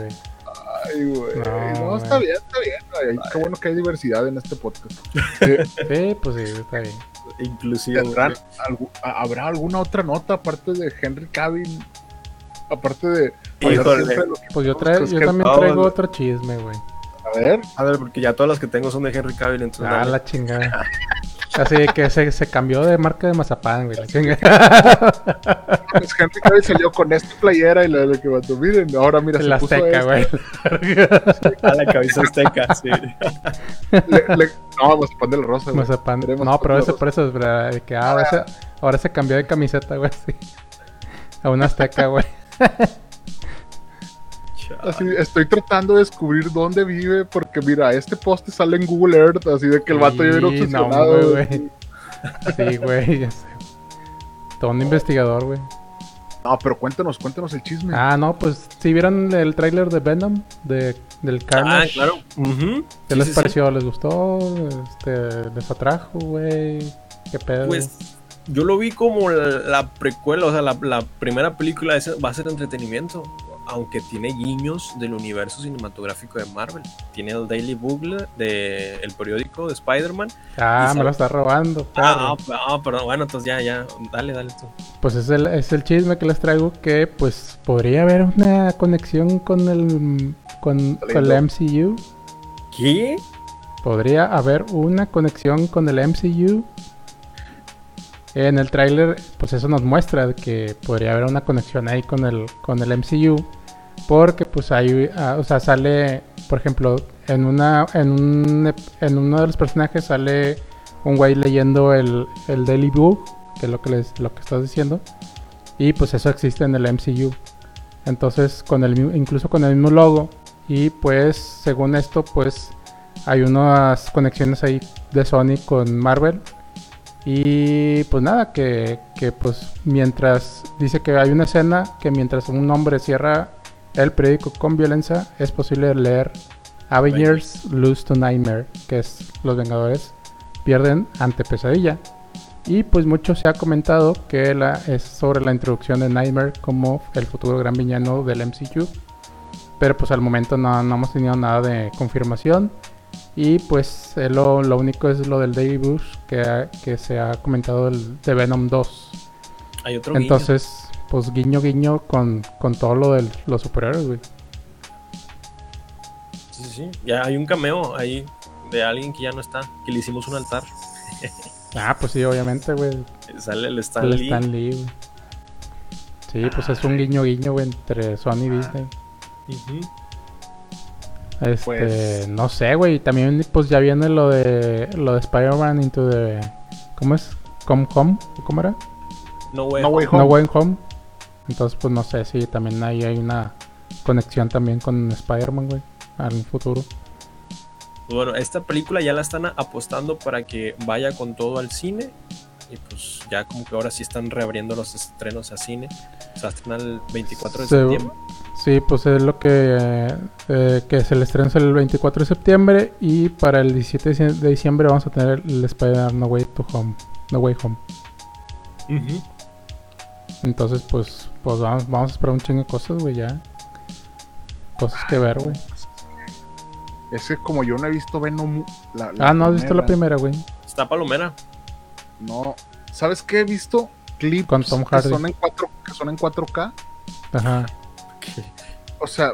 Speaker 4: Ay, güey.
Speaker 2: No,
Speaker 4: No,
Speaker 2: güey.
Speaker 4: está bien, está bien. Ay, qué bueno que hay diversidad en este podcast.
Speaker 2: Sí, pues sí, está bien.
Speaker 1: Inclusive.
Speaker 4: ¿tendrán algu- a- ¿Habrá alguna otra nota aparte de Henry Cavill? Aparte de.
Speaker 2: Pues yo,
Speaker 4: buscamos,
Speaker 2: tra-
Speaker 4: que es
Speaker 2: yo también traigo otro chisme, güey.
Speaker 4: A ver,
Speaker 1: A ver, porque ya todas las que tengo son de Henry Cavill, entonces.
Speaker 2: Ah,
Speaker 1: dale.
Speaker 2: la chingada. Así que se, se cambió de marca de mazapán, güey. La chingada.
Speaker 4: pues Henry Cavill salió con esta playera y la de lo que mató. Miren, ahora mira, se
Speaker 2: La
Speaker 4: puso
Speaker 2: azteca,
Speaker 4: esta.
Speaker 2: güey.
Speaker 1: A la cabeza azteca, sí.
Speaker 4: Le- le- no, vamos a poner el rosa. güey.
Speaker 2: Mazapán. No, pero
Speaker 4: poner
Speaker 2: eso
Speaker 4: rosa.
Speaker 2: por eso es verdad. Que ah, ahora, se, ahora se cambió de camiseta, güey. Sí. A una azteca, güey.
Speaker 4: Así, estoy tratando de descubrir dónde vive porque mira, este poste sale en Google Earth, así de que el vato ya
Speaker 2: no,
Speaker 4: obsesionado.
Speaker 2: güey,
Speaker 4: güey.
Speaker 2: Sí, güey, ya sé. Todo un investigador, güey.
Speaker 4: No, pero cuéntanos, cuéntanos el chisme.
Speaker 2: Ah, no, pues si vieron el tráiler de Venom, de, del
Speaker 1: Ah,
Speaker 2: Carnage.
Speaker 1: claro. Ujú.
Speaker 2: ¿Qué
Speaker 1: Sí,
Speaker 2: les
Speaker 1: sí, sí.
Speaker 2: pareció? ¿Les gustó? Este, ¿Les atrajo, güey? ¿Qué pedo?
Speaker 1: Pues yo lo vi como la, la precuela, o sea, la, la primera película va a ser entretenimiento, aunque tiene guiños del universo cinematográfico de Marvel. Tiene el Daily Bugle de el periódico de Spider-Man.
Speaker 2: ah, me lo está robando.
Speaker 1: Ah,
Speaker 2: perro.
Speaker 1: ah, ah, perdón, bueno, entonces ya, ya, dale, dale tú.
Speaker 2: Pues es el, es el chisme que les traigo que pues podría haber una conexión con el con, con el MCU.
Speaker 1: ¿Qué?
Speaker 2: Podría haber una conexión con el MCU. En el tráiler, pues eso nos muestra que podría haber una conexión ahí con el con el MCU, porque pues ahí, ah, o sea, sale, por ejemplo, en una en un en uno de los personajes sale un güey leyendo el, el Daily Book, que es lo que les lo que estás diciendo, y pues eso existe en el MCU. Entonces, con el incluso con el mismo logo y pues según esto, pues hay unas conexiones ahí de Sony con Marvel. Y pues nada, que, que pues mientras dice que hay una escena que mientras un hombre cierra el periódico con violencia, es posible leer Avengers Lose to Nightmare, que es Los Vengadores pierden ante Pesadilla. Y pues mucho se ha comentado que es sobre la introducción de Nightmare como el futuro gran villano del MCU. Pero pues al momento no, no hemos tenido nada de confirmación. Y pues lo, lo único es lo del Daily Bush que, ha- que se ha comentado del, de Venom 2.
Speaker 1: Hay otro guiño.
Speaker 2: Entonces, pues guiño guiño con, con todo lo de los superhéroes, güey.
Speaker 1: Sí, sí, sí. Ya hay un cameo ahí de alguien que ya no está, que le hicimos un altar.
Speaker 2: Ah, pues sí, obviamente, güey.
Speaker 1: Sale el Stan
Speaker 2: El
Speaker 1: Lee.
Speaker 2: Stan Lee, güey. Sí, pues es un guiño guiño, güey, entre Sony y Disney.
Speaker 1: Ujú.
Speaker 2: Este,
Speaker 4: Pues-
Speaker 2: no sé, güey. También, pues ya viene lo de lo de Spider-Man into the. ¿Cómo es? Come Home, ¿cómo era?
Speaker 1: No.
Speaker 4: No Way
Speaker 2: No
Speaker 4: Home.
Speaker 2: Way Home. Entonces, pues no sé si también ahí hay una conexión también con Spider-Man, güey, al futuro.
Speaker 1: Bueno, esta película ya la están apostando para que vaya con todo al cine. Y pues ya como que ahora sí están reabriendo los estrenos a cine. O sea, estrenan el 24 de
Speaker 2: Se-
Speaker 1: septiembre.
Speaker 2: Sí, pues es lo que, eh, que se le estrena el 24 de septiembre y para el 17 de dic- de diciembre vamos a tener el Spider-Man No Way to Home. No Way Home. Entonces, pues, pues vamos, vamos a esperar un chingo de cosas, güey, ya. Cosas que ver, güey.
Speaker 4: Es que como yo no he visto Venom. La, la
Speaker 2: Ah, no has visto la primera, güey.
Speaker 1: Está Palomera.
Speaker 4: No. ¿Sabes qué he visto? Clips
Speaker 2: Con Tom
Speaker 4: que
Speaker 2: Hardy.
Speaker 4: son en 4 que son en 4K.
Speaker 2: Ajá.
Speaker 4: O sea,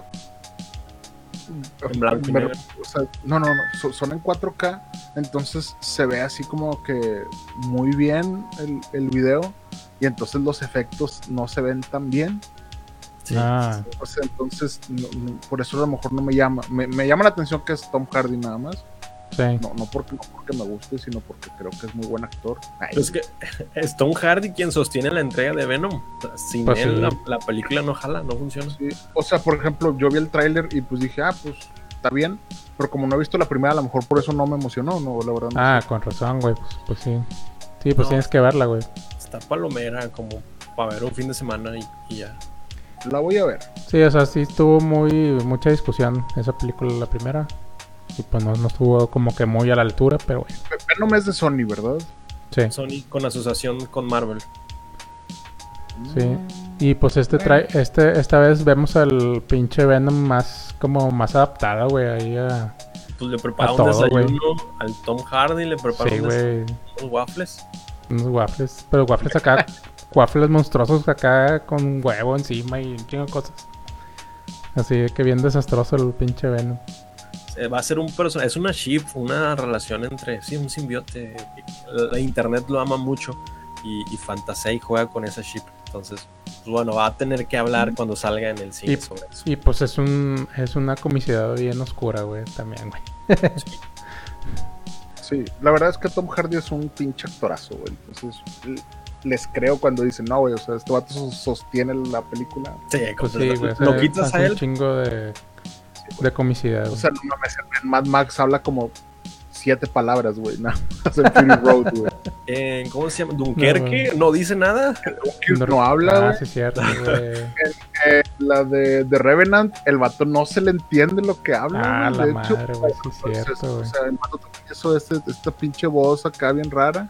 Speaker 1: En blanco y
Speaker 4: me-
Speaker 1: negro.
Speaker 4: o sea, no, no, no, so- son en 4K, entonces se ve así como que muy bien el, el video y entonces los efectos no se ven tan bien.
Speaker 1: Sí.
Speaker 2: Ah,
Speaker 4: O sea, entonces no- no- por eso a lo mejor no me llama. Me, me llama la atención que es Tom Hardy nada más.
Speaker 2: Sí.
Speaker 4: No, no, porque, no porque me guste, sino porque creo que es muy buen actor. Ay,
Speaker 1: Pero es que es Tom Hardy quien sostiene la entrega de Venom. O sea, sin
Speaker 2: Pues
Speaker 1: él
Speaker 2: sí.
Speaker 1: la, la película no jala, no funciona.
Speaker 4: Sí, O sea, por ejemplo, yo vi el tráiler y pues dije, ah, pues está bien. Pero como no he visto la primera, a lo mejor por eso no me emocionó, no, la verdad. no
Speaker 2: Ah,
Speaker 4: sé.
Speaker 2: con razón, güey. Pues, pues sí. Sí, pues
Speaker 1: No.
Speaker 2: tienes que verla, güey.
Speaker 1: Está Palomera como para ver un fin de semana y, y ya.
Speaker 4: La voy a ver.
Speaker 2: Sí, o sea, sí estuvo muy mucha discusión esa película, la primera. Y pues no, no estuvo como que muy a la altura, pero güey.
Speaker 4: Pe- Venom es de Sony, ¿verdad?
Speaker 2: Sí,
Speaker 1: Sony con asociación con Marvel.
Speaker 2: sí. Y pues este trae, este, esta vez vemos al pinche Venom más como más adaptado, güey, ahí a...
Speaker 1: Pues le prepara
Speaker 2: A
Speaker 1: un
Speaker 2: todo,
Speaker 1: desayuno al Tom Hardy, le prepara
Speaker 2: Sí,
Speaker 1: un unos waffles.
Speaker 2: Unos waffles. Pero waffles acá, waffles monstruosos acá con huevo encima y un chingo de cosas. Así que bien desastroso el pinche Venom.
Speaker 1: Eh, va a ser un personaje, es una ship, una relación entre, sí, un simbiote. La internet lo ama mucho y, y Fantasy juega con esa ship. Entonces, pues bueno, va a tener que hablar cuando salga en el cine
Speaker 2: Y-
Speaker 1: sobre eso.
Speaker 2: Y pues es un es una comicidad bien oscura, güey, también, güey.
Speaker 4: Sí, la verdad es que Tom Hardy es un pinche actorazo, güey. Entonces, les creo cuando dicen, no, güey, o sea, este vato sos- sostiene la película.
Speaker 1: Sí,
Speaker 2: Pues sí, güey.
Speaker 1: lo quitas a él.
Speaker 2: un chingo de, de comicidad.
Speaker 4: O sea, no mames, en Mad Max habla como siete palabras, güey. Nada más en Fury Road, güey.
Speaker 1: en- ¿Cómo se llama? Dunkerque, no, dice nada.
Speaker 4: No habla,
Speaker 2: Ah,
Speaker 4: güey.
Speaker 2: sí, es cierto, güey.
Speaker 4: Eh, la de, de Revenant, el vato no se le entiende lo que habla.
Speaker 2: Ah,
Speaker 4: güey.
Speaker 2: la
Speaker 4: de hecho,
Speaker 2: madre, güey, sí es
Speaker 4: entonces,
Speaker 2: cierto,
Speaker 4: O sea, el vato también hizo este, esta pinche voz acá bien rara.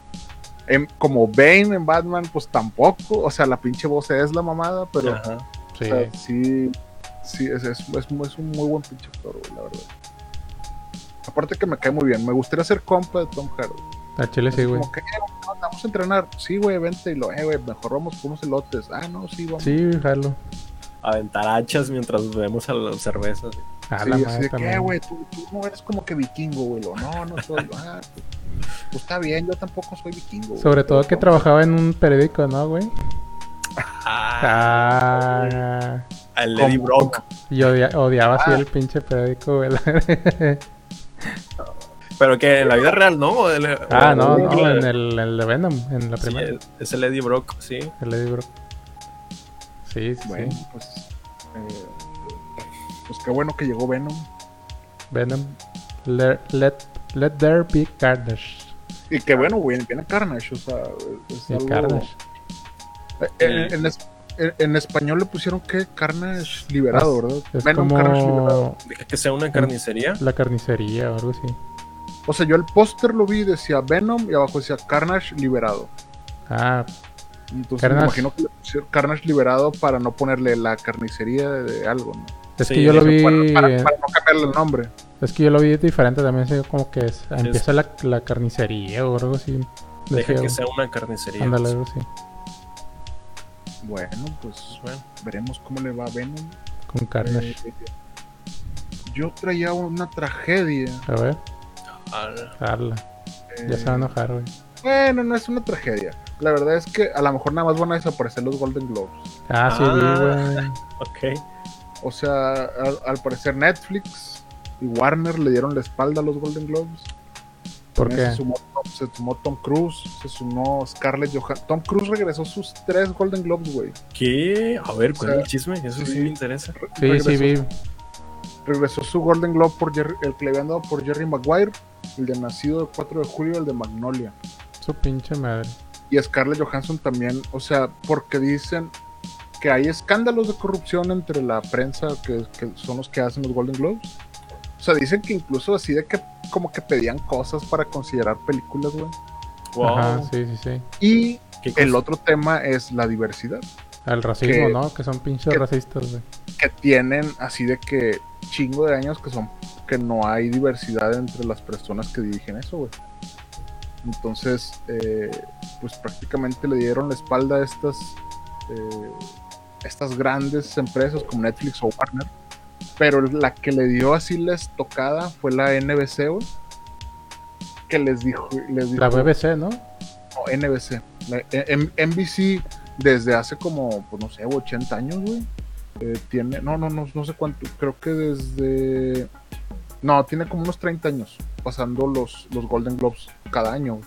Speaker 4: En- como Bane en Batman, pues tampoco. O sea, la pinche voz es la mamada, pero
Speaker 1: Ajá.
Speaker 2: Sí.
Speaker 4: o sea, sí, sí, es, es, es, un muy buen pinche actor, güey, la verdad. Aparte que me cae muy bien. Me gustaría ser compa de Tom Hardy.
Speaker 2: A Chile sí, güey.
Speaker 4: Como que, eh, vamos a entrenar. Sí, güey, vente y lo, eh, güey, mejor vamos por unos elotes. Ah, no, sí, vamos.
Speaker 2: Sí, jalo.
Speaker 1: Aventar hachas mientras bebemos a las cervezas.
Speaker 2: A
Speaker 4: Sí,
Speaker 2: la
Speaker 4: así
Speaker 2: madre
Speaker 4: de que. "Eh, güey, tú, tú no eres como que vikingo, güey. No, no soy. Ah, pues, pues está bien, yo tampoco soy vikingo. güey,
Speaker 2: Sobre todo que
Speaker 4: vamos".
Speaker 2: trabajaba en un periódico, ¿no, güey?
Speaker 1: Ah,
Speaker 2: Ah,
Speaker 1: al Lady. Brock.
Speaker 2: y odia- odiaba así
Speaker 4: Ah.
Speaker 2: el pinche periódico.
Speaker 1: Pero que en la vida real, ¿no? El-
Speaker 2: ah, no, no, en el, el de Venom, en la
Speaker 1: sí,
Speaker 2: primera.
Speaker 1: es el Eddie Brock, sí.
Speaker 2: El Lady Brock. Sí, sí,
Speaker 4: Bueno,
Speaker 2: sí.
Speaker 4: pues. eh, pues qué bueno que llegó Venom.
Speaker 2: Venom. Let, let, let there be carnage.
Speaker 4: Y que bueno, güey, viene Carnage. O sea, es
Speaker 2: Y
Speaker 4: algo-
Speaker 2: carnage.
Speaker 4: Eh, En, en en- en español le pusieron que Carnage liberado, ¿verdad?
Speaker 2: Es
Speaker 4: Venom Carnage liberado.
Speaker 2: como
Speaker 1: que sea una carnicería.
Speaker 2: la carnicería o algo así.
Speaker 4: O sea, yo el póster lo vi decía Venom y abajo decía Carnage liberado.
Speaker 2: Ah,
Speaker 4: Entonces
Speaker 2: Carnage.
Speaker 4: me imagino que le pusieron Carnage liberado para no ponerle la carnicería de, de algo, ¿no?
Speaker 2: es
Speaker 1: Sí,
Speaker 2: que yo lo vi.
Speaker 4: Para, para-
Speaker 2: eh,
Speaker 4: para no cambiarle el nombre.
Speaker 2: Es que yo lo vi diferente también. así como que es- empieza la, la carnicería o algo así.
Speaker 1: Deja
Speaker 2: Decía,
Speaker 1: que sea una carnicería.
Speaker 2: ándale,
Speaker 1: pues.
Speaker 2: algo así.
Speaker 4: Bueno, pues
Speaker 1: bueno.
Speaker 4: veremos cómo le va a Venom.
Speaker 2: Con carnage.
Speaker 4: Eh, yo traía una tragedia.
Speaker 2: A ver, Carla. Ya
Speaker 4: eh,
Speaker 2: se va a enojar, güey.
Speaker 4: Bueno, no es una tragedia. La verdad es que a lo mejor nada más van a desaparecer los Golden Globes.
Speaker 2: Ah, sí,
Speaker 1: Ah.
Speaker 2: güey.
Speaker 1: Ok.
Speaker 4: O sea, al, al parecer Netflix y Warner le dieron la espalda a los Golden Globes.
Speaker 2: ¿Por
Speaker 4: También
Speaker 2: qué?
Speaker 4: Se sumó, se sumó Tom Cruise, se sumó Scarlett Johansson. Tom Cruise regresó sus tres Golden Globes, güey.
Speaker 1: ¿Qué? A ver, ¿cuál
Speaker 4: O sea,
Speaker 1: es el chisme? Eso sí,
Speaker 4: sí.
Speaker 1: me interesa.
Speaker 2: Sí, sí,
Speaker 4: regresó,
Speaker 2: vi.
Speaker 4: regresó su Golden Globe por Jerry- el que le habían dado por Jerry Maguire, el de nacido el 4 de julio, el de Magnolia.
Speaker 2: Su pinche madre.
Speaker 4: Y Scarlett Johansson también, o sea, porque dicen que hay escándalos de corrupción entre la prensa que, que son los que hacen los Golden Globes. O sea, dicen que incluso así de que como que pedían cosas para considerar películas, güey.
Speaker 1: Wow.
Speaker 2: Ajá, sí, sí, sí.
Speaker 4: Y
Speaker 1: ¿Qué
Speaker 4: el otro tema es la diversidad.
Speaker 2: Al racismo,
Speaker 4: Que-
Speaker 2: ¿no? Que son pinches
Speaker 4: que-
Speaker 2: racistas, güey.
Speaker 4: Que tienen así de que chingo de años que son que no hay diversidad entre las personas que dirigen eso, güey. Entonces, eh, pues prácticamente le dieron la espalda a estas, eh, estas grandes empresas como Netflix o Warner. Pero la que le dio así la estocada fue la NBC, güey. Que les dijo, les dijo
Speaker 2: La BBC, ¿no?
Speaker 4: no, NBC. La- M- NBC desde hace como, pues no sé, 80 años, güey. Eh, tiene, no, no, no, no sé cuánto, creo que desde... No, tiene como unos 30 años pasando los, los Golden Globes cada año. güey.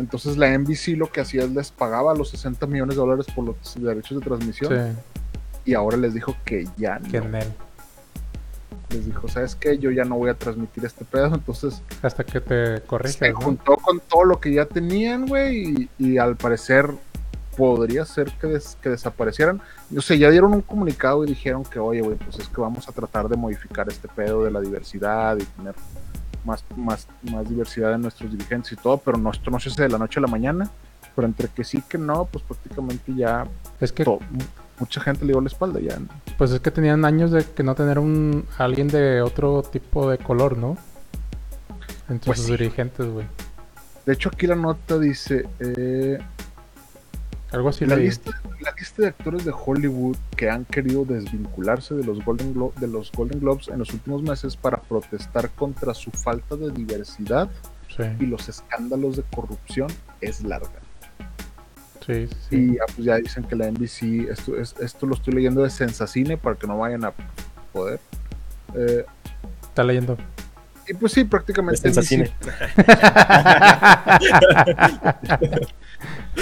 Speaker 4: Entonces la NBC lo que hacía es les pagaba los 60 millones de dólares por los derechos de transmisión
Speaker 2: Sí,
Speaker 4: y ahora les dijo que ya no.
Speaker 2: que.
Speaker 4: Les dijo, ¿sabes qué? Yo ya no voy a transmitir este pedo. Entonces
Speaker 2: Hasta que te
Speaker 4: se
Speaker 2: corriges, ¿no?
Speaker 4: juntó con todo lo que ya tenían, güey, y, y al parecer podría ser que, des- que desaparecieran. O sea, ya dieron un comunicado y dijeron que, oye, güey, pues es que vamos a tratar de modificar este pedo de la diversidad y tener más, más, más diversidad en nuestros dirigentes y todo, pero no, esto no se hace de la noche a la mañana. Pero entre que sí que no, pues prácticamente ya
Speaker 2: Es que,
Speaker 4: mucha gente le dio la espalda ya.
Speaker 2: pues es que tenían años de que no tener un alguien de otro tipo de color, ¿no? Entre
Speaker 4: Pues
Speaker 2: sus
Speaker 4: sí.
Speaker 2: dirigentes, güey.
Speaker 4: De hecho, aquí la nota dice: eh,
Speaker 2: Algo así
Speaker 4: la, lista, la lista de actores de Hollywood que han querido desvincularse de los, Golden Glo- de los Golden Globes en los últimos meses para protestar contra su falta de diversidad y los escándalos de corrupción es larga.
Speaker 2: Sí, sí. sí.
Speaker 4: Y ya, pues, ya dicen que la NBC, esto, es, esto lo estoy leyendo de Sensacine para que no vayan a poder. Eh,
Speaker 2: Está leyendo.
Speaker 4: y pues sí, prácticamente.
Speaker 1: Sensacine.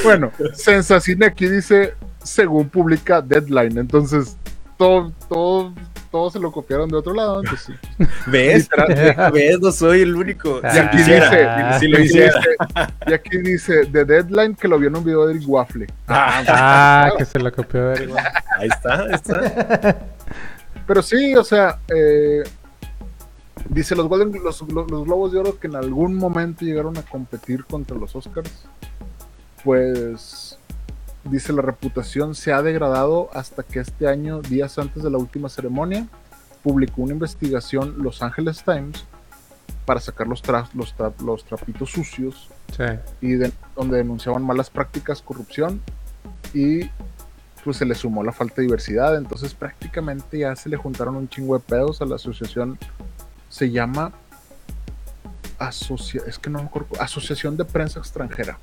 Speaker 4: Bueno, Sensacine aquí dice, según publica Deadline. Entonces, todo, todo, todo se lo copiaron de otro lado. Entonces,
Speaker 1: ¿Ves?
Speaker 4: literal,
Speaker 1: ¿Ves? No soy el único.
Speaker 2: Ah,
Speaker 4: y aquí
Speaker 1: quisiera,
Speaker 4: dice,
Speaker 1: si
Speaker 4: y
Speaker 1: lo
Speaker 4: aquí
Speaker 1: hiciera.
Speaker 4: dice- y aquí dice The Deadline que lo vio en un video de Eric Waffle.
Speaker 2: Ah, que se lo copió de Eric.
Speaker 1: Ahí está, ahí está.
Speaker 4: Pero sí, o sea, eh, dice los, Golden, los, los- los Globos de Oro que en algún momento llegaron a competir contra los Oscars. Pues dice la reputación se ha degradado hasta que este año, días antes de la última ceremonia, publicó una investigación Los Angeles Times para sacar los, tra- los, tra- los trapitos sucios
Speaker 2: Sí.
Speaker 4: y de- donde denunciaban malas prácticas, corrupción y pues se le sumó la falta de diversidad, entonces prácticamente ya se le juntaron un chingo de pedos a la asociación, se llama asocia es que no me acuerdo, Asociación de Prensa Extranjera.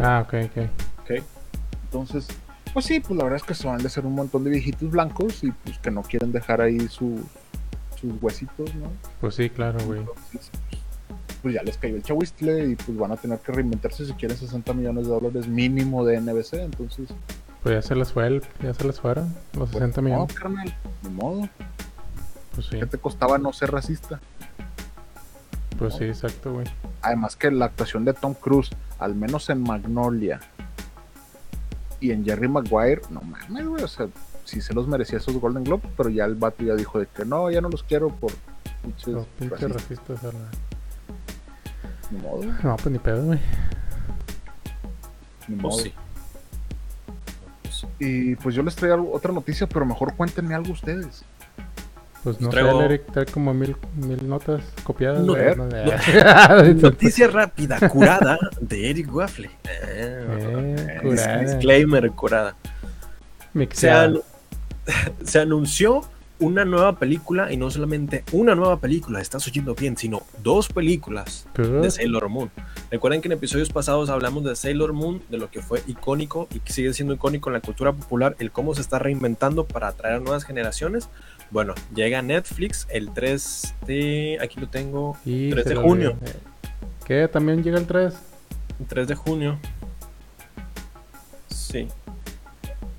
Speaker 2: Ah, ok, ok.
Speaker 4: Entonces, pues sí, pues la verdad es que se van de ser un montón de viejitos blancos y pues que no quieren dejar ahí su- sus huesitos, ¿no?
Speaker 2: Pues sí, claro, güey.
Speaker 4: Entonces, pues, pues ya les cayó el chahuistle y pues van a tener que reinventarse si quieren 60 millones de dólares mínimo de NBC. Entonces,
Speaker 2: Pues ya se les fue el, ya se les fueron los
Speaker 4: pues,
Speaker 2: 60
Speaker 4: no,
Speaker 2: millones.
Speaker 4: carnal, ni modo.
Speaker 2: Pues sí,
Speaker 4: ¿Qué te costaba no ser racista?
Speaker 2: pues sí, exacto, güey.
Speaker 4: Además que la actuación de Tom Cruise, al menos en Magnolia y en Jerry Maguire, no mames, güey, o sea, sí se los merecía esos Golden Globes, pero ya el vato ya dijo de que no, ya no los quiero por pinches
Speaker 2: Los pinches
Speaker 4: racistas,
Speaker 2: racistas. a la-
Speaker 4: ni modo,
Speaker 2: No, pues ni pedo, güey.
Speaker 4: ni modo.
Speaker 1: Pues sí. Sí.
Speaker 4: Y pues yo les traigo otra noticia, pero mejor cuéntenme algo ustedes.
Speaker 2: Pues no
Speaker 1: Traigo-
Speaker 2: sé, Eric trae como mil, mil notas copiadas.
Speaker 1: No,
Speaker 2: güey,
Speaker 4: no.
Speaker 2: sé.
Speaker 1: Noticia rápida, curada de Eric Waffle.
Speaker 2: Eh,
Speaker 1: Ah,
Speaker 2: curada.
Speaker 1: Disclaimer, curada. Se, anu- se anunció una nueva película y no solamente una nueva película, estás oyendo bien, sino dos películas
Speaker 2: ¿Qué?
Speaker 1: de Sailor Moon. Recuerden que en episodios pasados hablamos de Sailor Moon, de lo que fue icónico y que sigue siendo icónico en la cultura popular, el cómo se está reinventando para atraer a nuevas generaciones. Bueno, llega a Netflix el 3 de... Aquí lo tengo.
Speaker 2: Y
Speaker 1: 3
Speaker 2: se
Speaker 1: de junio.
Speaker 2: Eh, ¿Qué? ¿También llega el 3?
Speaker 1: 3 de junio. Sí.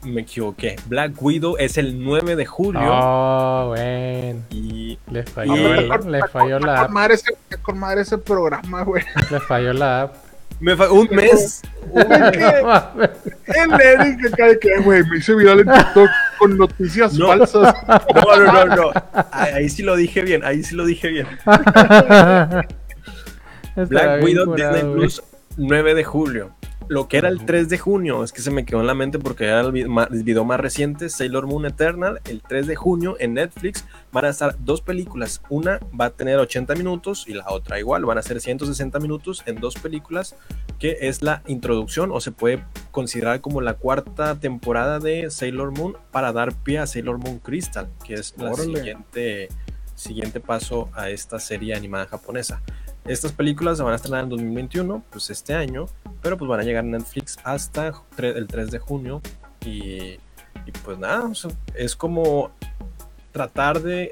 Speaker 1: Me equivoqué. Black Widow es el 9 de julio.
Speaker 2: Oh, bueno.
Speaker 1: Y
Speaker 2: Le falló,
Speaker 1: Y-
Speaker 2: el- le falló la app.
Speaker 4: madre ese, con madre ese programa, güey.
Speaker 2: Le falló la app.
Speaker 1: me fa- un mes.
Speaker 4: El Eric acá de que, güey, me hice viral en TikTok con noticias
Speaker 1: No.
Speaker 4: falsas.
Speaker 1: No, no, no, no. Ahí, sí lo dije bien. Ahí sí lo dije bien. Black Widow Disney. Plus 9 de julio. Lo que era el 3 de junio, es que se me quedó en la mente porque era el el video más reciente, Sailor Moon Eternal, el 3 de junio en Netflix. Van a estar dos películas. Una va a tener 80 minutos y la otra igual. Van a ser 160 minutos en dos películas, que es la introducción o se puede considerar como la cuarta temporada de Sailor Moon para dar pie a Sailor Moon Crystal, que es la
Speaker 4: Órale.
Speaker 1: siguiente, siguiente paso a esta serie animada japonesa. Estas películas se van a estrenar en 2021, pues este año, pero pues van a llegar a Netflix hasta el 3 de junio y, y pues nada, o sea, es como tratar de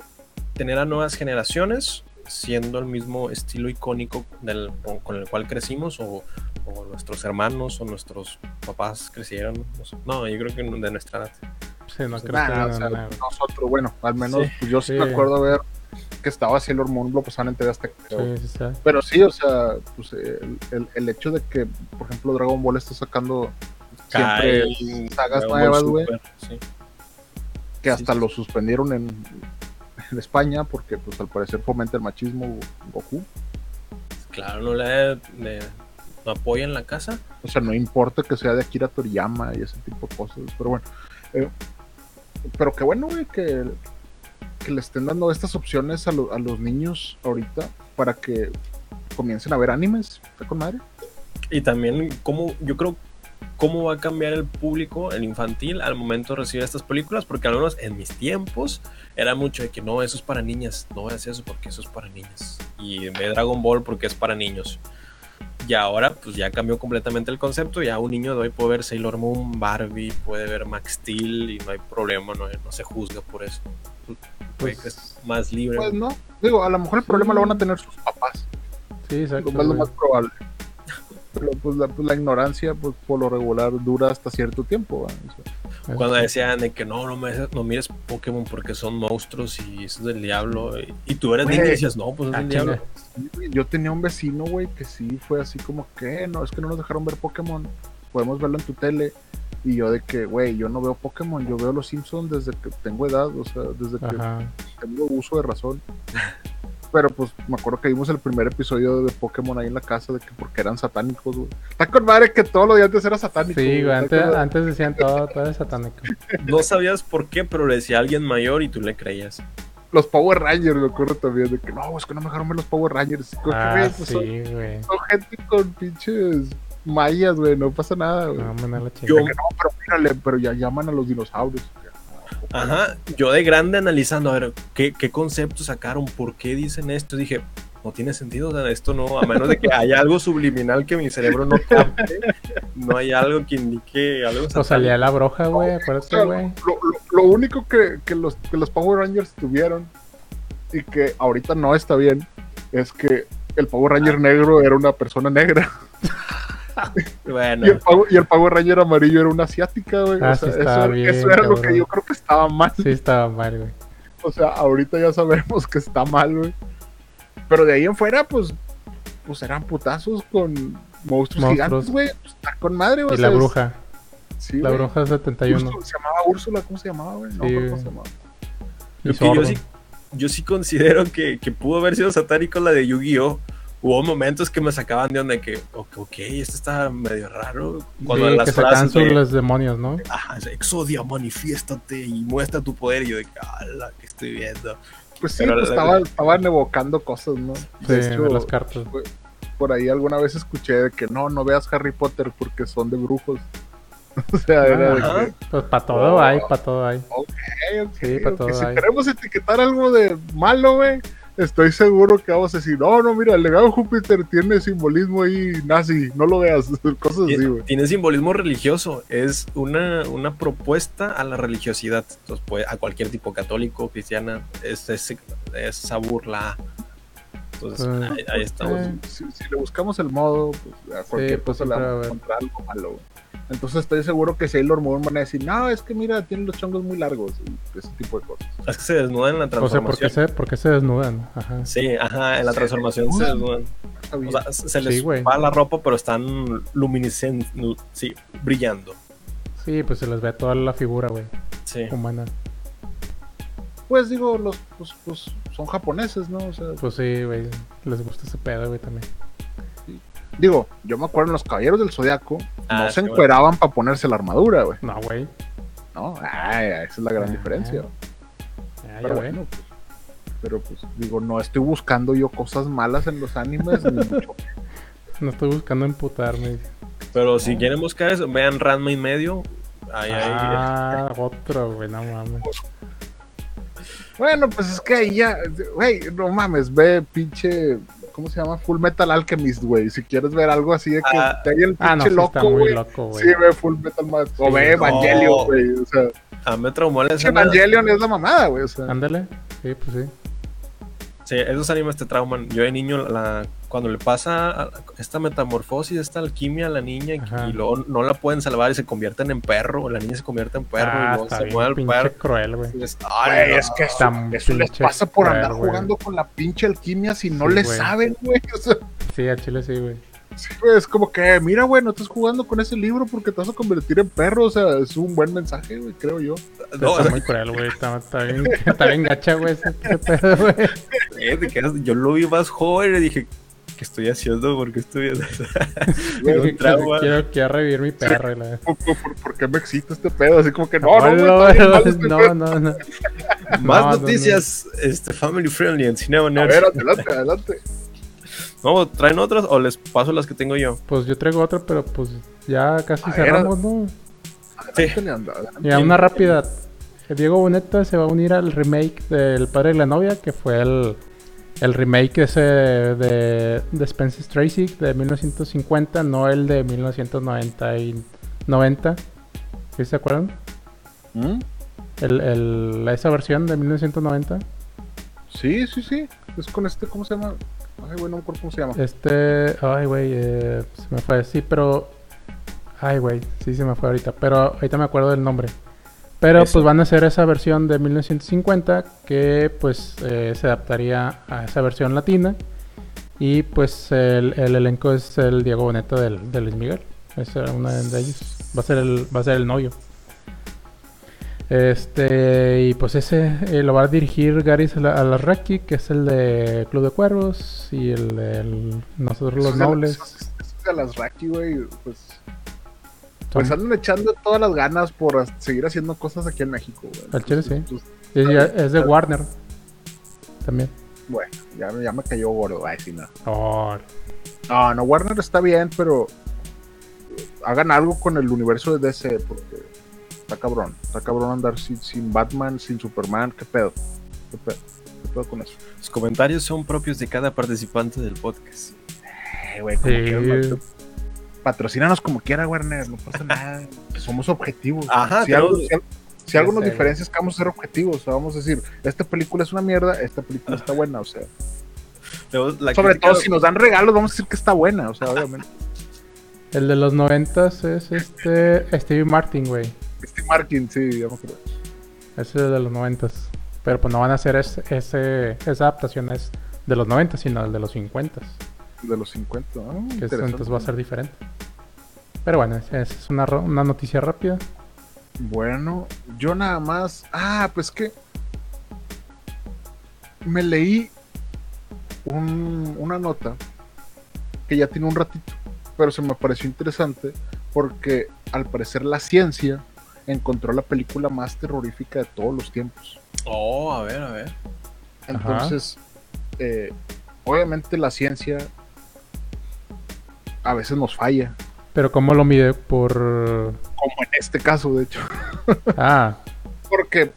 Speaker 1: tener a nuevas generaciones siendo el mismo estilo icónico del, con, el cual crecimos o, o nuestros hermanos o nuestros papás crecieron. No, sé. No, yo creo que de nuestra edad.
Speaker 2: Sí, no creo
Speaker 4: Nah,
Speaker 2: que
Speaker 4: o sea, nosotros, bueno, al menos
Speaker 1: Sí.
Speaker 4: pues, yo sí,
Speaker 2: Sí.
Speaker 4: me acuerdo ver que estaba Sailor Moon, lo pasaban en TV Azteca.
Speaker 2: Sí, sí, sí.
Speaker 4: Pero sí, o sea, pues, el, el- el hecho de que, por ejemplo, Dragon Ball está sacando siempre
Speaker 1: Kai,
Speaker 4: sagas nuevas, güey, que hasta
Speaker 1: sí,
Speaker 4: lo suspendieron en, en España porque, pues, al parecer fomenta el machismo Goku.
Speaker 1: Claro, no le, le- no apoyan la casa.
Speaker 4: O sea, no importa que sea de Akira Toriyama y ese tipo de cosas. Pero bueno. eh, pero qué bueno, güey, que, que le estén dando estas opciones a, lo- a los niños ahorita para que comiencen a ver animes. ¿Está con madre?
Speaker 1: Y también, cómo, yo creo, cómo va a cambiar el público, el infantil, al momento de recibir estas películas, porque al menos en mis tiempos era mucho de que no, eso es para niñas, no veas eso porque eso es para niñas. Y ve Dragon Ball porque es para niños. Y ahora, pues ya cambió completamente el concepto. Ya un niño de hoy puede ver Sailor Moon, Barbie, puede ver Max Steel y no hay problema, no, no se juzga por eso. Que es más libre.
Speaker 4: Pues no. Digo, a lo mejor el problema lo van a tener sus papás.
Speaker 2: Sí, exacto.
Speaker 4: Lo más, lo más probable. Pero pues la, pues, la ignorancia, pues por lo regular, dura hasta cierto tiempo.
Speaker 1: Cuando decían de que no, no, me, no mires Pokémon porque son monstruos y eso es del diablo. Y, y tú eres niño y decías, no, pues es
Speaker 2: Ah,
Speaker 1: del diablo.
Speaker 4: sí, yo tenía un vecino, güey, que sí fue así como que, no, es que no nos dejaron ver Pokémon. Podemos verlo en tu tele. Y yo de que, güey, yo no veo Pokémon, yo veo los Simpsons desde que tengo edad, o sea, desde que
Speaker 2: Ajá.
Speaker 4: tengo uso de razón. Pero pues me acuerdo que vimos el primer episodio de Pokémon ahí en la casa de que porque eran satánicos, güey. Está con madre que todos los días antes era satánico.
Speaker 2: Sí, güey, antes,
Speaker 4: con
Speaker 2: antes decían todo, todo es satánico.
Speaker 1: No sabías por qué, pero le decía a alguien mayor y tú le creías.
Speaker 4: Los Power Rangers, me acuerdo también de que no, es que no me dejaron ver los Power Rangers.
Speaker 2: Ah,
Speaker 4: güey, son,
Speaker 2: sí, güey.
Speaker 4: son gente con pinches mayas, güey, no pasa nada, güey.
Speaker 2: No, la
Speaker 1: Yo-
Speaker 4: no, pero mírale, pero ya llaman a los dinosaurios.
Speaker 1: Ajá, yo de grande analizando, a ver, ¿qué, qué conceptos sacaron? ¿Por qué dicen esto? Dije, no tiene sentido, o sea, esto no, a menos de que haya algo subliminal que mi cerebro no capte, no hay algo que indique algo.
Speaker 2: O salía la broja, güey, acuérdate, güey.
Speaker 4: lo, lo- lo único que, que los, que los Power Rangers tuvieron y que ahorita no está bien es que el Power Ranger negro era una persona negra
Speaker 1: Bueno,
Speaker 4: y, el Power, y el Power Ranger amarillo era una asiática, güey.
Speaker 2: Ah,
Speaker 4: o sea,
Speaker 2: sí estaba
Speaker 4: eso,
Speaker 2: bien,
Speaker 4: eso era lo que yo creo que estaba mal.
Speaker 2: Sí, estaba mal, güey.
Speaker 4: O sea, ahorita ya sabemos que está mal, güey. Pero de ahí en fuera, pues, pues eran putazos con monstruos,
Speaker 2: Monstruos.
Speaker 4: gigantes, güey. Pues, está con madre, güey.
Speaker 2: Y la bruja,
Speaker 4: Sí,
Speaker 2: la bruja 71.
Speaker 4: Úrsula- se llamaba Úrsula, ¿cómo se llamaba, güey? No,
Speaker 2: Sí,
Speaker 4: ¿cómo se llamaba?
Speaker 2: Y
Speaker 1: Lo que yo sí, yo sí considero que, que pudo haber sido satánico la de Yu-Gi-Oh! Hubo momentos que me sacaban de onda de que, ok, esto está medio raro. Cuando
Speaker 2: Sí,
Speaker 1: las
Speaker 2: que
Speaker 1: frases de,
Speaker 2: los demonios, ¿no?
Speaker 1: ajá, Exodia, manifiéstate y muestra tu poder. Y yo de que, ala, que estoy viendo.
Speaker 4: Pues sí, pues estaba, estaban evocando cosas, ¿no?
Speaker 2: Sí,
Speaker 4: De hecho,
Speaker 2: de las cartas.
Speaker 4: por ahí alguna vez escuché de que no, no veas Harry Potter porque son de brujos. o sea, era de que,
Speaker 2: Pues para todo
Speaker 4: Oh.
Speaker 2: hay, para todo hay.
Speaker 4: ok, ok,
Speaker 2: Sí, pa'
Speaker 4: ok,
Speaker 2: todo
Speaker 4: si
Speaker 2: hay.
Speaker 4: queremos etiquetar algo de malo, güey, estoy seguro que vamos a decir, no, no, mira, el legado de Júpiter tiene simbolismo ahí nazi, no lo veas, cosas así,
Speaker 1: Tiene,
Speaker 4: güey.
Speaker 1: tiene simbolismo religioso, es una, una propuesta a la religiosidad. Entonces, pues, a cualquier tipo católico, cristiana, es, es, es esa burla. Entonces,
Speaker 2: Pues,
Speaker 1: ahí, ahí estamos.
Speaker 2: eh.
Speaker 4: Si, si le buscamos el modo, pues a cualquier
Speaker 2: pues,
Speaker 4: cosa le vamos a encontrar algo malo, güey. Entonces estoy seguro que Sailor Moon van a decir, no, es que mira, tiene los chongos muy largos, y ese tipo de cosas.
Speaker 1: Es que se desnudan en la
Speaker 2: O sea, ¿por
Speaker 1: transformación.
Speaker 2: qué se, por qué se desnudan? Ajá.
Speaker 1: Sí, ajá, en la
Speaker 4: Se
Speaker 1: transformación se
Speaker 4: desnudan.
Speaker 1: O sea, se les
Speaker 2: Sí,
Speaker 1: va la ropa, pero están luminiscentes, sí, brillando.
Speaker 2: Sí, pues se les ve toda la figura, güey,
Speaker 1: Sí.
Speaker 2: humana.
Speaker 4: pues digo, los pues, pues, son japoneses, ¿no? O sea,
Speaker 2: Pues sí, güey, les gusta ese pedo, güey, también.
Speaker 4: Digo, yo me acuerdo en los caballeros del zodiaco,
Speaker 1: Ah,
Speaker 4: no se
Speaker 1: sí,
Speaker 4: encueraban para ponerse la armadura, güey.
Speaker 2: No, güey.
Speaker 4: No, Ay, esa es la gran
Speaker 2: Ah,
Speaker 4: diferencia.
Speaker 2: Ya, ya
Speaker 4: Pero bueno, pues, pero pues digo, no estoy buscando yo cosas malas en los animes, ni mucho.
Speaker 2: No estoy buscando emputarme.
Speaker 1: Pero si quieren buscar eso, vean Ranma y medio. Ahí, ahí.
Speaker 2: Ah, otro, güey, no mames.
Speaker 4: Bueno, pues es que ahí ya, güey, no mames, ve pinche, ¿cómo se llama? Full Metal Alchemist, güey. Si quieres ver algo así de que
Speaker 1: Ah.
Speaker 4: te hay el
Speaker 2: Ah, no,
Speaker 4: pinche loco,
Speaker 2: está muy
Speaker 4: güey.
Speaker 2: loco, güey.
Speaker 4: Sí, ve Full Metal Alchemist. O ve. Evangelion, güey. O sea,
Speaker 1: A mí me traumó la
Speaker 4: pinche
Speaker 1: escena.
Speaker 4: Evangelion es la mamada, güey. O sea,
Speaker 2: Ándale. Sí, pues sí.
Speaker 1: Sí, esos animes te trauman. Yo de niño, la, cuando le pasa esta metamorfosis, esta alquimia a la niña y-
Speaker 2: Ajá.
Speaker 1: y luego no la pueden salvar y se convierten en perro, la niña se convierte en perro
Speaker 2: ah,
Speaker 1: y luego
Speaker 2: está
Speaker 1: se mueve el
Speaker 2: pinche
Speaker 1: perro.
Speaker 2: cruel, güey.
Speaker 1: y dices,
Speaker 4: güey,
Speaker 1: "Ay, no".
Speaker 4: es que eso, les pasa por
Speaker 2: cruel,
Speaker 4: andar jugando con la pinche alquimia si no
Speaker 2: Sí,
Speaker 4: le saben, güey. O sea,
Speaker 2: Sí, a Chile sí, güey.
Speaker 4: Sí, es como que, mira, güey, no estás jugando con ese libro porque te vas a convertir en perro. O sea, es un buen mensaje, güey, creo yo.
Speaker 1: No,
Speaker 2: está muy cruel, güey. Está, está bien, está bien gacha, güey, ese, ese pedo, güey.
Speaker 1: eh, yo lo vi más joven y dije, ¿Qué estoy haciendo? ¿Por qué estoy haciendo
Speaker 2: Quiero,
Speaker 1: un trauma?
Speaker 2: quiero, quiero revivir mi perro. y la-
Speaker 4: ¿Por, por- por- qué me excita este pedo? Así como que no,
Speaker 2: No,
Speaker 4: no,
Speaker 2: no,
Speaker 4: este
Speaker 2: no, no, no.
Speaker 1: Más
Speaker 2: No, no,
Speaker 1: noticias Este, family friendly en Cinema
Speaker 4: A ver, adelante, adelante.
Speaker 1: No, ¿traen otras o les paso las que tengo yo?
Speaker 2: Pues yo traigo otra, pero pues ya casi
Speaker 4: A ver,
Speaker 2: cerramos, ¿no?
Speaker 1: Sí.
Speaker 2: Ya una rápida. Diego Boneta se va a unir al remake del Padre de la Novia, que fue el, el remake ese de, de Spencer Tracy de 1950, no el de 1990 y 90. ¿Sí se acuerdan?
Speaker 4: ¿Mm?
Speaker 2: El, el- esa versión de 1990.
Speaker 4: Sí, sí, sí. Es con este, ¿cómo se llama? Ay, güey, no me acuerdo cómo se llama.
Speaker 2: Este, ay, güey, eh, se me fue. Sí, pero. Ay, güey, sí se me fue ahorita. Pero ahorita me acuerdo del nombre. Pero
Speaker 1: Eso.
Speaker 2: pues van a hacer esa versión de 1950 que pues eh, se adaptaría a esa versión latina. Y pues el, el elenco es el Diego Boneta del, de Luis Miguel. Es una de ellos. Va a ser el, va a ser el novio. Este, y pues ese eh, lo va a dirigir Gary Alarraqui, que es el de Club de Cuervos y el de Nosotros los Nobles.
Speaker 4: Raki, güey, pues, pues andan echando todas las ganas por seguir haciendo cosas aquí en México, güey.
Speaker 2: Al chile, sí.
Speaker 4: Pues,
Speaker 2: y es de Warner también.
Speaker 4: bueno, ya, me- ya me cayó gordo. Ay, sí, no.
Speaker 2: Oh,
Speaker 4: No, no, Warner está bien, pero hagan algo con el universo de DC, porque está cabrón. Está cabrón andar sin, sin Batman, sin Superman. ¿Qué pedo? ¿Qué pedo? ¿Qué pedo con eso?
Speaker 1: Los comentarios son propios de cada participante del podcast.
Speaker 4: Eh, güey, como
Speaker 2: Sí.
Speaker 4: quieras. Patrocínanos como quiera, Warner, no pasa nada. Somos objetivos.
Speaker 1: Ajá,
Speaker 4: si algo, si algo- si algo nos diferencia es que vamos a ser objetivos. O sea, vamos a decir, esta película es una mierda, esta película está buena. O sea,
Speaker 1: la
Speaker 4: sobre todo si nos dan regalos, vamos a decir que está buena. O sea, obviamente.
Speaker 2: el de los noventas es este Stevie Martin, güey.
Speaker 4: Steve Martin, sí, ya me acuerdo.
Speaker 2: Ese es de los noventas. Pero pues no van a hacer ese, ese- esa adaptación es de los noventas, sino el de los cincuentas.
Speaker 4: De los 50. ah,
Speaker 2: Que entonces va a ser diferente. Pero bueno, esa es una, una noticia rápida.
Speaker 4: Bueno, yo nada más. Ah, pues que. Me leí un- una nota que ya tiene un ratito, pero se me pareció interesante porque al parecer la ciencia encontró la película más terrorífica de todos los tiempos.
Speaker 1: Oh, a ver, a ver.
Speaker 4: Entonces, eh, obviamente la ciencia a veces nos falla,
Speaker 2: Pero ¿cómo lo mide? Por...
Speaker 4: como en este caso, de hecho.
Speaker 2: Ah,
Speaker 4: Porque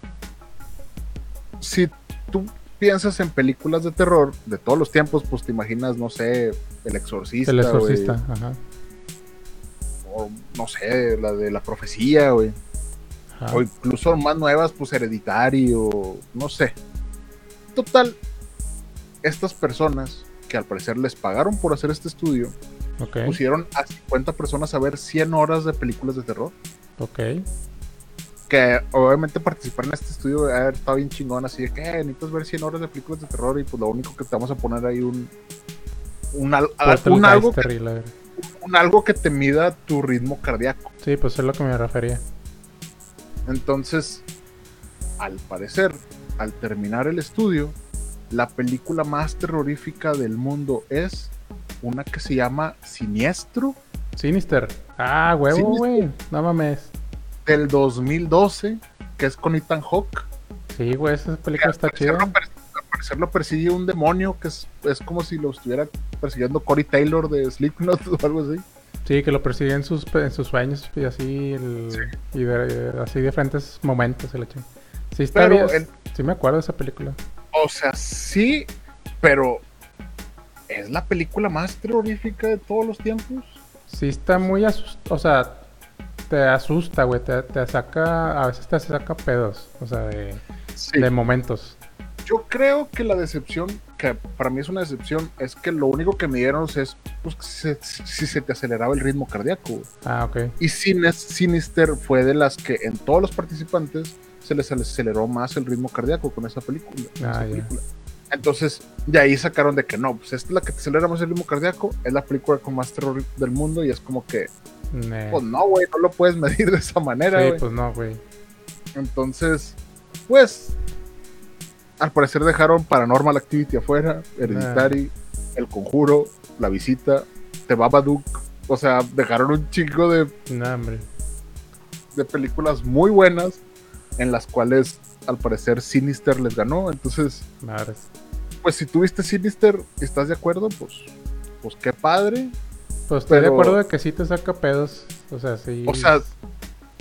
Speaker 4: si tú piensas en películas de terror de todos los tiempos, pues te imaginas, no sé, El Exorcista,
Speaker 2: el exorcista. Ajá.
Speaker 4: o no sé, la de la profecía, güey.
Speaker 2: Ajá.
Speaker 4: O incluso más nuevas, pues Hereditary o no sé. Total, estas personas que al parecer les pagaron por hacer este estudio, pusieron a 50 personas a ver 100 horas de películas de terror.
Speaker 2: ok.
Speaker 4: que obviamente participar en este estudio debe haber estado bien chingón, así de que eh, necesitas ver 100 horas de películas de terror y pues lo único que te vamos a poner ahí un un, al- un algo, que, un algo que te mida tu ritmo cardíaco.
Speaker 2: Sí, pues es lo que me refería.
Speaker 4: Entonces, al parecer, al terminar el estudio, la película más terrorífica del mundo es una que se llama Siniestro
Speaker 2: Sinister. Ah, huevo, güey. No mames.
Speaker 4: del 2012, que es con Ethan Hawke.
Speaker 2: Sí, güey, esa película está chida.
Speaker 4: al parecer lo persigue un demonio que es, es como si lo estuviera persiguiendo Cory Taylor de Slipknot o algo así.
Speaker 2: Sí, que lo persigue en sus, en sus sueños y así, el- y de, así diferentes momentos. el hecho. Sí, está
Speaker 4: Pero
Speaker 2: bien.
Speaker 4: el-
Speaker 2: Sí, me acuerdo de esa película.
Speaker 4: o sea, sí, pero es la película más terrorífica de todos los tiempos.
Speaker 2: Sí, está muy asustado. O sea, te asusta, güey. Te, te saca. A veces te saca pedos. O sea, de,
Speaker 4: Sí.
Speaker 2: de momentos.
Speaker 4: Yo creo que la decepción, que para mí es una decepción, es que lo único que me dieron es pues, si, se, si se te aceleraba el ritmo cardíaco.
Speaker 2: Ah, ok.
Speaker 4: Y Sinister fue de las que en todos los participantes se les aceleró más el ritmo cardíaco con esa película. con
Speaker 2: Ah,
Speaker 4: esa película. Entonces, de ahí sacaron de que no, pues esta es la que te acelera más el ritmo cardíaco, es la película con más terror del mundo y es como que, pues no, güey, no lo puedes medir de esa manera,
Speaker 2: sí, pues no, güey.
Speaker 4: Entonces, pues, al parecer dejaron Paranormal Activity afuera, Hereditary, El Conjuro, La Visita, The Babadook. O sea, dejaron un chico de,
Speaker 2: hombre.
Speaker 4: de películas muy buenas en las cuales al parecer Sinister les ganó. Entonces, pues si tuviste Sinister estás de acuerdo, pues, pues qué padre.
Speaker 2: Pues estoy de acuerdo de que sí te saca pedos. O sea, sí.
Speaker 4: O sea,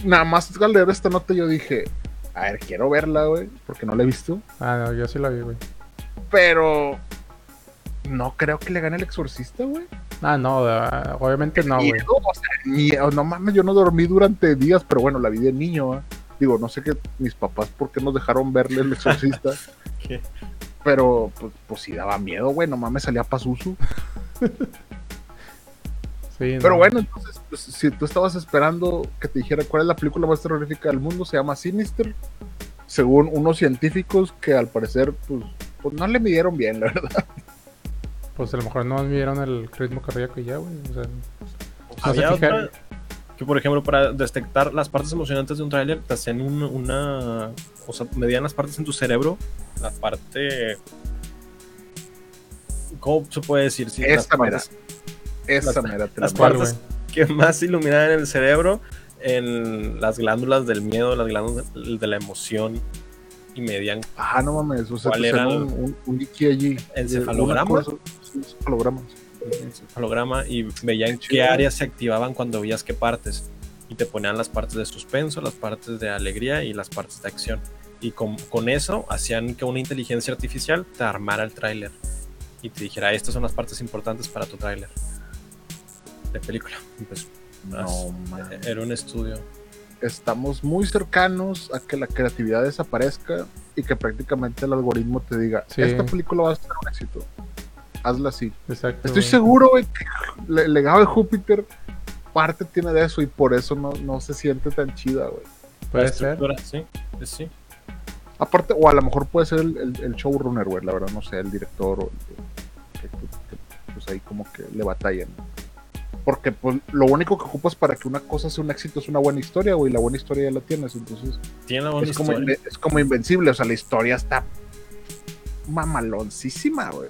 Speaker 4: nada más al leer esta nota yo dije, a ver, quiero verla, güey, porque no la he visto.
Speaker 2: Ah, no, yo sí la vi, güey.
Speaker 4: Pero no creo que le gane el exorcista, güey.
Speaker 2: Ah, no, ah, obviamente no, güey.
Speaker 4: Miedo, o sea, miedo, no mames, yo no dormí durante días, pero bueno, la vi de niño, ¿ah? Digo, no sé qué mis papás por qué nos dejaron verle el exorcista.
Speaker 1: ¿Qué?
Speaker 4: Pero, pues, pues sí daba miedo, güey, no mames, salía Pazuzu.
Speaker 2: Sí,
Speaker 4: Pero
Speaker 2: no.
Speaker 4: bueno, entonces, pues, si tú estabas esperando que te dijera cuál es la película más terrorífica del mundo, se llama Sinister, según unos científicos que al parecer, pues, pues no le midieron bien, la verdad.
Speaker 2: Pues a lo mejor no midieron el ritmo cardíaco y ya, güey. O sea, no se
Speaker 1: Había otra que, por ejemplo, para detectar las partes emocionantes de un tráiler, te hacían un- una. O sea, medían las partes en tu cerebro. La parte. ¿Cómo se puede decir? Sí, las
Speaker 4: Esta mera.
Speaker 1: partes
Speaker 4: Esa
Speaker 1: Las-
Speaker 4: mera
Speaker 1: las
Speaker 2: ¿Cuál,
Speaker 1: partes que más iluminaban el cerebro, en las glándulas del miedo, las glándulas de la emoción. Y medían
Speaker 4: Ah, no mames, o sea,
Speaker 1: ¿Cuál
Speaker 4: te
Speaker 1: era
Speaker 4: hacían
Speaker 1: el-
Speaker 4: un, un, allí.
Speaker 1: ¿Encefalograma?
Speaker 4: Cosa- encefalograma.
Speaker 1: y veían
Speaker 4: Qué
Speaker 1: áreas se activaban cuando veías qué partes. Y te ponían las partes de suspenso, las partes de alegría y las partes de acción. Y con, con eso hacían que una inteligencia artificial te armara el tráiler. Y te dijera, estas son las partes importantes para tu tráiler. De película. Pues,
Speaker 4: No,
Speaker 1: era un estudio.
Speaker 4: Estamos muy cercanos a que la creatividad desaparezca y que prácticamente el algoritmo te diga,
Speaker 2: Sí.
Speaker 4: esta película va a ser un éxito. Hazla así.
Speaker 2: Exacto.
Speaker 4: Estoy
Speaker 2: güey.
Speaker 4: seguro, güey, que el legado de Júpiter parte tiene de eso y por eso no, no se siente tan chida, güey.
Speaker 2: Puede ser.
Speaker 1: Sí, sí.
Speaker 4: Aparte, o a lo mejor puede ser el, el- el showrunner, güey, la verdad, no sé, el director o el que, que- que, pues ahí como que le batallan. Porque pues lo único que ocupas para que una cosa sea un éxito es una buena historia, güey, la buena historia ya la tienes, entonces
Speaker 1: Tiene la buena
Speaker 4: es como,
Speaker 1: historia.
Speaker 4: es como invencible, o sea, la historia está mamaloncísima, güey.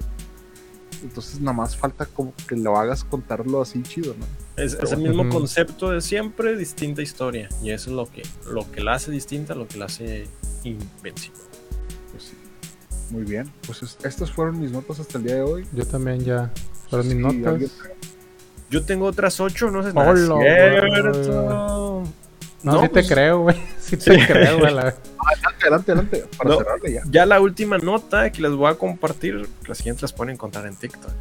Speaker 4: Entonces nada más falta como que lo hagas contarlo así chido, ¿no?
Speaker 1: Es, el mismo concepto de siempre, distinta historia. Y eso es lo que, lo que la hace distinta, lo que la hace invencible.
Speaker 4: Pues sí. Muy bien. Pues es- estas fueron mis notas hasta el día de hoy.
Speaker 2: Yo también ya. Fueron mis
Speaker 4: Sí,
Speaker 2: notas.
Speaker 1: Yo tengo otras ocho, no sé si
Speaker 2: Hola,
Speaker 1: no es.
Speaker 2: No,
Speaker 1: No,
Speaker 2: sí
Speaker 1: pues-
Speaker 2: te creo, güey. Sí te creo, güey. la-
Speaker 4: Adelante, adelante, adelante. Para
Speaker 1: No.
Speaker 4: cerrarle ya.
Speaker 1: Ya la última nota que les voy a compartir, la siguiente las pueden encontrar en TikTok.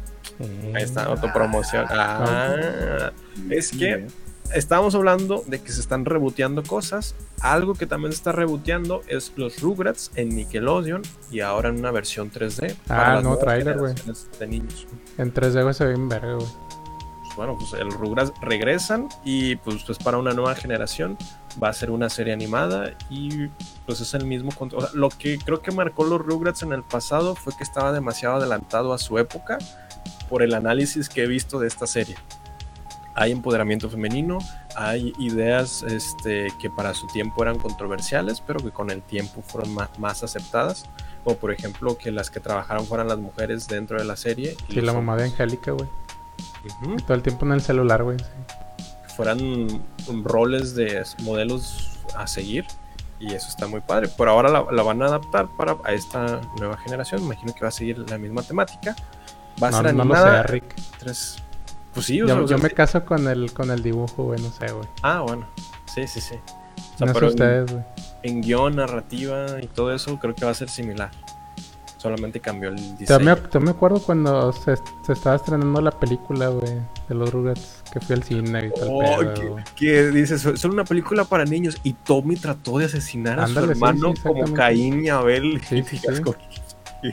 Speaker 1: Ahí está, autopromoción. Ah, es
Speaker 4: Muy
Speaker 1: que
Speaker 4: bien.
Speaker 1: estábamos hablando de que se están reboteando cosas. Algo que también se está reboteando es los Rugrats en Nickelodeon y ahora en una versión 3D.
Speaker 2: Ah,
Speaker 1: las
Speaker 2: no, tráiler, güey.
Speaker 1: generaciones De niños.
Speaker 2: En 3D, güey, se ve bien verga, güey.
Speaker 1: Bueno, pues el Rugrats regresan y pues, pues para una nueva generación va a ser una serie animada y pues es el mismo o sea, lo que creo que marcó los Rugrats en el pasado fue que estaba demasiado adelantado a su época por el análisis que he visto de esta serie. Hay empoderamiento femenino, hay ideas este, que para su tiempo eran controversiales, pero que con el tiempo fueron más, aceptadas, como por ejemplo que las que trabajaron fueran las mujeres dentro de la serie. y
Speaker 2: Sí, la mamá de Angélica, güey. Todo el tiempo en el celular, güey. sí.
Speaker 1: fueran roles de modelos a seguir y eso está muy padre. Por ahora la, la van a adaptar para a esta nueva generación. Imagino que va a seguir la misma temática. Va a
Speaker 2: No,
Speaker 1: ser
Speaker 2: no lo
Speaker 1: animada.
Speaker 2: sé, Rick.
Speaker 1: tres- Pues sí,
Speaker 2: Yo,
Speaker 1: sea,
Speaker 2: yo me
Speaker 1: sí.
Speaker 2: caso con el, con el dibujo, güey, no sé, güey.
Speaker 1: Ah, bueno. Sí, sí, sí. O sea,
Speaker 2: No
Speaker 1: pero en,
Speaker 2: ustedes, güey.
Speaker 1: en guion, narrativa y todo eso, creo que va a ser similar. Solamente cambió el
Speaker 2: Yo
Speaker 1: diseño.
Speaker 2: me, yo me acuerdo cuando se, se estaba estrenando la película, güey, de los Rugrats, que fui al cine y tal
Speaker 1: Oh,
Speaker 2: pedo,
Speaker 1: que, que dices, "So- solo una película para niños y Tommy trató de asesinar a
Speaker 2: Ándale,
Speaker 1: su hermano
Speaker 2: sí,
Speaker 1: como. Caín y Abel.
Speaker 2: Sí,
Speaker 1: Y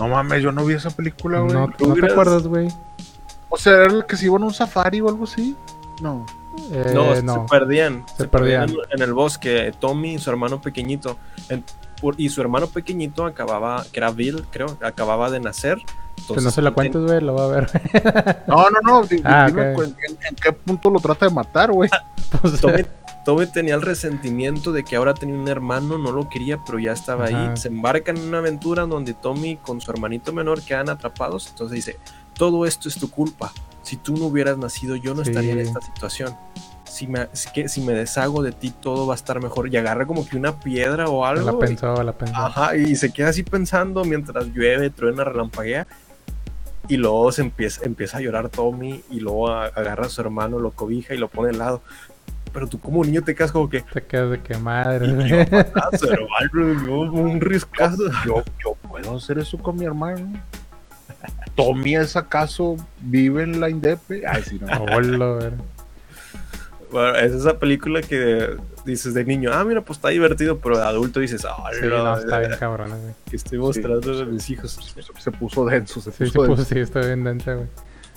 Speaker 4: No mames, yo no vi esa película, güey.
Speaker 2: No, no te acuerdas, güey.
Speaker 4: O sea, era el que se iban a un safari o algo así. No.
Speaker 2: Eh,
Speaker 1: No,
Speaker 2: no,
Speaker 1: se perdían.
Speaker 2: Se
Speaker 1: Se, perdían,
Speaker 2: perdían.
Speaker 1: en, en el bosque. Tommy y su hermano pequeñito. Y su hermano pequeñito acababa, que era Bill, creo, acababa de nacer.
Speaker 2: que
Speaker 1: Entonces,
Speaker 2: no se la cuentes, güey, lo va a ver.
Speaker 4: No, no, no.
Speaker 2: Ah,
Speaker 4: dime en, en qué punto lo trata de matar, güey.
Speaker 2: Pues,
Speaker 1: Tommy, Tommy tenía el resentimiento de que ahora tenía un hermano, no lo quería, pero ya estaba
Speaker 2: Ajá.
Speaker 1: ahí. Se embarca en una aventura donde Tommy con su hermanito menor quedan atrapados. Entonces dice, todo esto es tu culpa. Si tú no hubieras nacido, yo no estaría en esta situación. Si me, si, que, si me deshago de ti, todo va a estar mejor. Y agarra como que una piedra o algo.
Speaker 2: la pensó, la pensó.
Speaker 1: Ajá, y se queda así pensando mientras llueve, truena, relampaguea. Y luego se empieza, empieza a llorar Tommy y luego a- agarra a su hermano, lo cobija y lo pone al lado. Pero tú como niño te quedas como que...
Speaker 2: Te quedas de que
Speaker 1: "Y
Speaker 2: madre.
Speaker 1: iba a matar a su hermano, y luego un riscazo.
Speaker 4: Yo, yo puedo hacer eso con mi hermano. Tommy es acaso vive en la Indepe. Ay, sí, no.
Speaker 2: Hola, ver.
Speaker 1: Bueno, es esa película que dices de niño, ah, mira, pues está divertido, pero de adulto dices, ah,
Speaker 2: Sí, no, está bien cabrón, güey.
Speaker 1: que estoy mostrando
Speaker 4: Sí,
Speaker 1: a mis hijos.
Speaker 4: Se, se puso denso, se
Speaker 2: Sí,
Speaker 4: puso
Speaker 2: sí,
Speaker 4: denso.
Speaker 2: pues, sí, está bien densa, güey.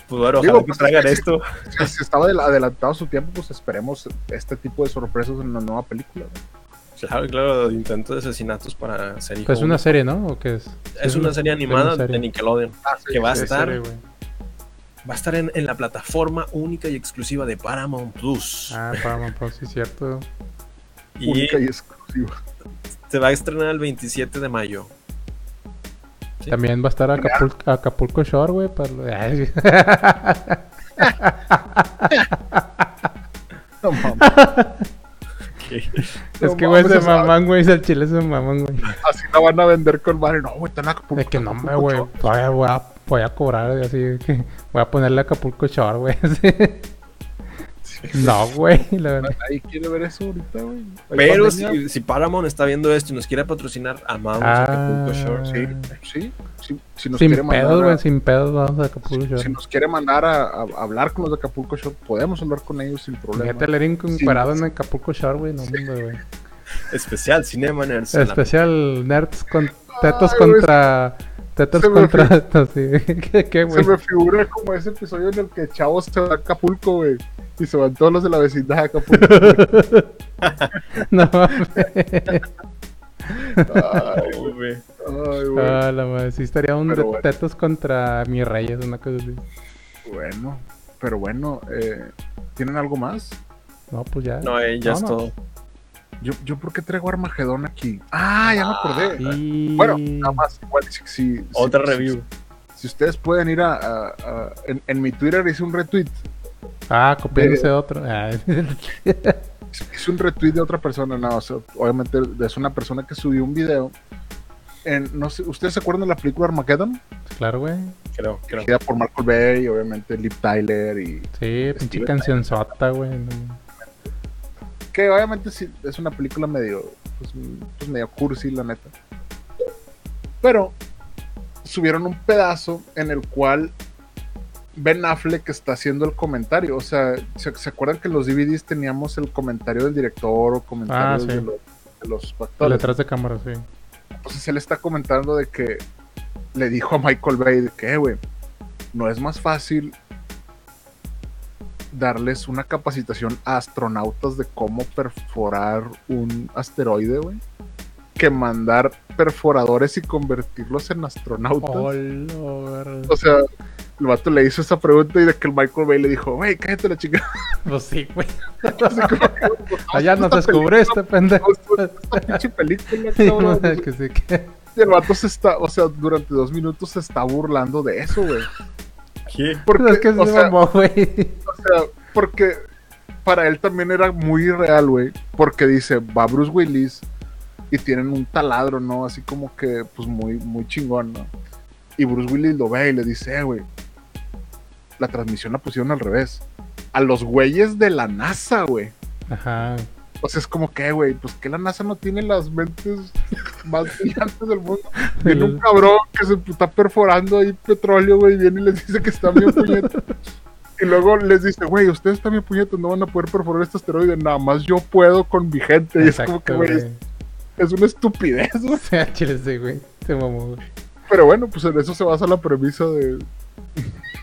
Speaker 1: Pues bueno,
Speaker 4: Digo,
Speaker 1: ojalá que
Speaker 4: pues,
Speaker 1: traigan esto.
Speaker 4: Si, si estaba adel- adelantado su tiempo, pues esperemos este tipo de sorpresas en la nueva película. ¿no?
Speaker 1: Claro, claro, intento de asesinatos para ser hijo
Speaker 2: Pues es una serie, ¿no? ¿O qué es?
Speaker 1: Es una serie animada
Speaker 2: serie.
Speaker 1: de Nickelodeon.
Speaker 4: Ah, sí,
Speaker 1: que va a estar,
Speaker 2: serie, güey.
Speaker 1: Va a estar en, en la plataforma única y exclusiva de Paramount Plus.
Speaker 2: Ah, Paramount Plus, sí, cierto.
Speaker 1: y
Speaker 4: única y exclusiva.
Speaker 1: se va a estrenar el 27 de mayo. Sí.
Speaker 2: También va a estar Acapulco, Acapulco Shore, güey. Para...
Speaker 4: No mames,
Speaker 2: es
Speaker 4: No
Speaker 2: que, güey,
Speaker 4: mames,
Speaker 2: se
Speaker 4: o sea-
Speaker 2: mamán, güey. El chile se mamán, güey.
Speaker 4: Así la van a vender con madre. No, güey, están en Acapulco.
Speaker 2: De que no, güey. Todavía voy a, voy a cobrar, así que voy a ponerle Acapulco Shore, güey. No, güey. La verdad.
Speaker 4: Nadie quiere ver eso ahorita, güey.
Speaker 1: Pero si, si Paramount está viendo esto y nos quiere patrocinar, amamos
Speaker 2: Ah.
Speaker 1: Acapulco Shore.
Speaker 4: Sí, sí, sí, si nos
Speaker 2: Sin
Speaker 4: quiere mandar
Speaker 2: pedos,
Speaker 4: a-
Speaker 2: güey. Sin pedos vamos a Acapulco
Speaker 4: si
Speaker 2: Shore.
Speaker 4: nos quiere mandar a, hablar con los de Acapulco Shore, podemos hablar con ellos sin problema.
Speaker 2: Fíjate el Erin
Speaker 4: sí.
Speaker 2: en Acapulco Shore, güey. No, güey.
Speaker 1: Especial Cinema Nerds.
Speaker 2: Especial nerds con tetos
Speaker 4: Ay,
Speaker 2: contra.
Speaker 4: Se me
Speaker 2: contra. Sí. ¿Qué, qué,
Speaker 4: Se me figura como ese episodio en el que Chavos se va a Acapulco, güey. Y se van todos los de la vecindad de Acapulco.
Speaker 2: No mames.
Speaker 4: Ay,
Speaker 1: güey.
Speaker 4: ay, güey.
Speaker 2: Ah, la madre. Sí, estaría un de-
Speaker 4: bueno.
Speaker 2: tetos contra mi reyes, una cosa así.
Speaker 4: Bueno, pero bueno, eh, ¿tienen algo más?
Speaker 2: No, pues ya.
Speaker 1: No, eh, ya es
Speaker 2: Vámonos.
Speaker 1: todo.
Speaker 4: Yo, yo ¿por qué traigo Armagedón aquí? Ah, ya me acordé.
Speaker 2: Y...
Speaker 4: Bueno, nada más, igual, si, si-
Speaker 1: Otra
Speaker 4: si-
Speaker 1: review.
Speaker 4: Si, ustedes pueden ir a... a- a- en, en mi Twitter hice un retweet.
Speaker 2: Ah, copiándose de otro. Ah,
Speaker 4: Hice un retweet de otra persona, no, o sea, obviamente es una persona que subió un video. En, no sé, ¿Ustedes se acuerdan de la película Armageddon?
Speaker 2: claro, güey.
Speaker 1: Creo, creo.
Speaker 4: Dirigida por Michael Bay, obviamente Liv Tyler y...
Speaker 2: Sí, pinche canción sota, güey. no.
Speaker 4: Que obviamente sí, es una película medio... Pues, pues medio cursi, la neta. Pero subieron un pedazo en el cual Ben Affleck está haciendo el comentario. O sea, ¿se, se acuerdan que en los DVDs teníamos el comentario del director o comentarios
Speaker 2: Ah, sí.
Speaker 4: de, los, de los actores?
Speaker 2: detrás de cámara, sí.
Speaker 4: Entonces él está comentando de que le dijo a Michael Bay de que, "Eh, güey, no es más fácil darles una capacitación a astronautas de cómo perforar un asteroide, güey, que mandar perforadores y convertirlos en astronautas. O sea, el vato le hizo esa pregunta y de que el Michael Bay le dijo, güey, cállate la chica.
Speaker 2: Pues sí, güey.
Speaker 4: Que, pues,
Speaker 2: Allá
Speaker 4: esta
Speaker 2: nos este pendejo.
Speaker 4: pues, Esta pinche película, cabrón.
Speaker 2: no, que sí, que...
Speaker 4: Y el vato se está, o sea, durante dos minutos se está burlando de eso, güey.
Speaker 1: ¿Qué?
Speaker 4: Porque,
Speaker 2: es que
Speaker 4: o,
Speaker 2: se
Speaker 4: sea,
Speaker 2: mamó, güey.
Speaker 4: o sea, porque para él también era muy real, güey. Porque dice, va Bruce Willis y tienen un taladro, ¿no? Así como que, pues muy, muy chingón, ¿no? Y Bruce Willis lo ve y le dice, eh, güey, la transmisión la pusieron al revés. A los güeyes de la NASA, güey.
Speaker 2: Ajá.
Speaker 4: O sea, es como que, güey, pues que la NASA no tiene las mentes más brillantes del mundo. Viene un cabrón que se está perforando ahí petróleo, güey, viene y les dice que están bien puñetos. Y luego les dice, güey, ustedes están bien puñetos, no van a poder perforar este asteroide, nada más yo puedo con mi gente. Y es como que, güey, es, una estupidez, güey.
Speaker 2: O sea, chile güey. Se mamó, güey.
Speaker 4: Pero bueno, pues en eso se basa la premisa de,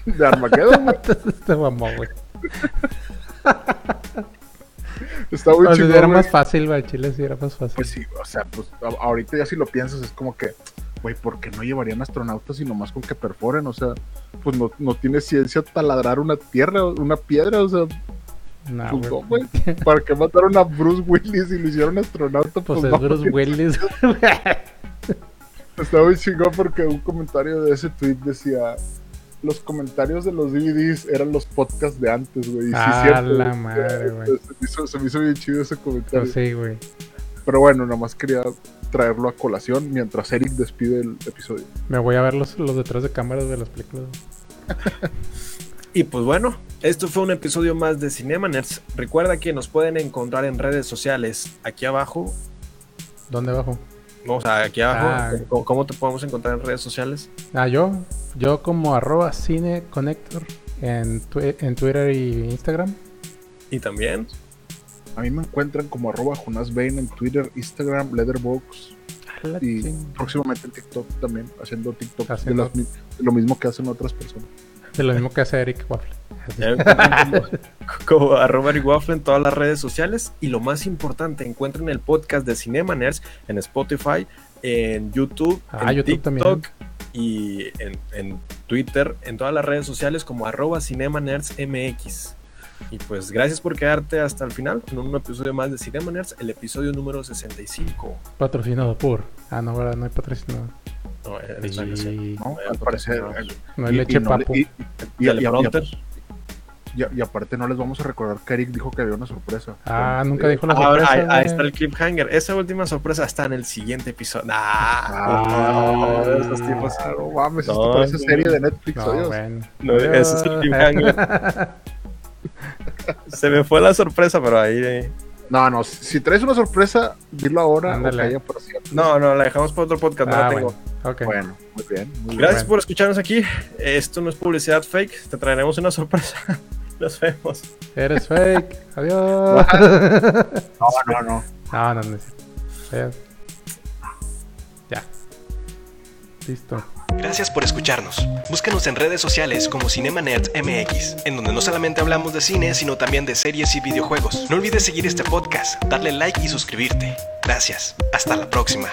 Speaker 4: de Armageddon, güey.
Speaker 2: Se mamó, güey.
Speaker 4: Está muy
Speaker 2: O sea,
Speaker 4: chingón,
Speaker 2: era
Speaker 4: güey.
Speaker 2: más fácil, güey. Chile sí era más fácil.
Speaker 4: Pues sí, o sea, pues ahorita ya si lo piensas es como que, güey, ¿por qué no llevarían astronautas y nomás con que perforen? O sea, pues no, no tiene ciencia taladrar una tierra, una piedra, o sea,
Speaker 2: Nah,
Speaker 4: pues no,
Speaker 2: güey.
Speaker 4: ¿Para qué mataron a Bruce Willis y lo hicieron astronauta?
Speaker 2: Pues
Speaker 4: Pues,
Speaker 2: es
Speaker 4: no,
Speaker 2: Bruce. Willis.
Speaker 4: Está muy chingón porque un comentario de ese tweet decía, los comentarios de los DVDs eran los podcasts de antes, güey. sí,
Speaker 2: Ah,
Speaker 4: cierto,
Speaker 2: la madre, güey.
Speaker 4: Se me, hizo, se me hizo bien chido ese comentario.
Speaker 2: Pues sí, güey.
Speaker 4: Pero bueno, nada más quería traerlo a colación mientras Eric despide el episodio.
Speaker 2: Me voy a ver los, los detrás de cámaras de las películas.
Speaker 1: Y pues bueno, esto fue un episodio más de Cinema Nerds. Recuerda que nos pueden encontrar en redes sociales aquí abajo.
Speaker 2: ¿Dónde abajo?
Speaker 1: O sea, aquí abajo.
Speaker 2: Ah.
Speaker 1: ¿Cómo, cómo te podemos encontrar en redes sociales?
Speaker 2: Ah, yo. Yo como arroba cine connector en, twi- en Twitter y Instagram.
Speaker 1: Y también.
Speaker 4: A mí me encuentran como arroba Jonas Bain en Twitter, Instagram, Letterboxd
Speaker 2: A
Speaker 4: y
Speaker 2: ching-
Speaker 4: próximamente en TikTok también, haciendo TikTok
Speaker 2: Haciendo-
Speaker 4: de las de lo mismo que hacen otras personas.
Speaker 2: De lo mismo que hace Eric Waffle.
Speaker 1: Como, arroba Waffle en todas las redes sociales. Y lo más importante, encuentren el podcast de Cinema Nerds en Spotify, en YouTube,
Speaker 2: Ah,
Speaker 1: en
Speaker 2: YouTube
Speaker 1: TikTok
Speaker 2: también.
Speaker 1: y en, en Twitter, en todas las redes sociales como arroba Cinema Nerds MX. Y pues gracias por quedarte hasta el final en un episodio más de Cinema Nerds, el episodio número 65.
Speaker 2: Patrocinado por. Ah, no, ¿verdad? No hay patrocinador.
Speaker 1: No, ocasión.
Speaker 2: Y...
Speaker 4: ¿no?
Speaker 1: Bueno,
Speaker 4: Al parecer.
Speaker 2: No hay
Speaker 4: y-
Speaker 2: leche
Speaker 4: no
Speaker 2: papo.
Speaker 4: y- y- y- y-
Speaker 1: Teleprompter.
Speaker 4: y- y- y aparte no les vamos a recordar que Eric dijo que había una sorpresa.
Speaker 2: Ah,
Speaker 4: Entonces,
Speaker 2: nunca dijo la
Speaker 1: Ahora,
Speaker 2: sorpresa.
Speaker 1: ahí, está el cliffhanger. Esa última sorpresa está en el siguiente episodio.
Speaker 4: Ah,
Speaker 1: no, esos tipos.
Speaker 4: Ah, no mames,
Speaker 1: No,
Speaker 4: esto parece
Speaker 1: no,
Speaker 4: serie
Speaker 1: no.
Speaker 4: de Netflix.
Speaker 2: No.
Speaker 1: No, ese es el cliffhanger. Se me fue la sorpresa, pero ahí. eh,
Speaker 4: No, no, si, traes una sorpresa, dilo ahora.
Speaker 1: No, no, la dejamos para otro podcast. no
Speaker 2: Ah,
Speaker 1: la tengo.
Speaker 2: bueno.
Speaker 4: Muy bien. Muy.
Speaker 1: Gracias por escucharnos aquí. Esto no es publicidad fake. Te traeremos una sorpresa. Nos vemos.
Speaker 2: Eres fake. Adiós.
Speaker 4: No, no, no.
Speaker 2: No, no, no. Adiós. Ya. Listo.
Speaker 5: Gracias por escucharnos. Búscanos en redes sociales como Cinema Nerds MX, en donde no solamente hablamos de cine, sino también de series y videojuegos. No olvides seguir este podcast, darle like y suscribirte. Gracias. Hasta la próxima.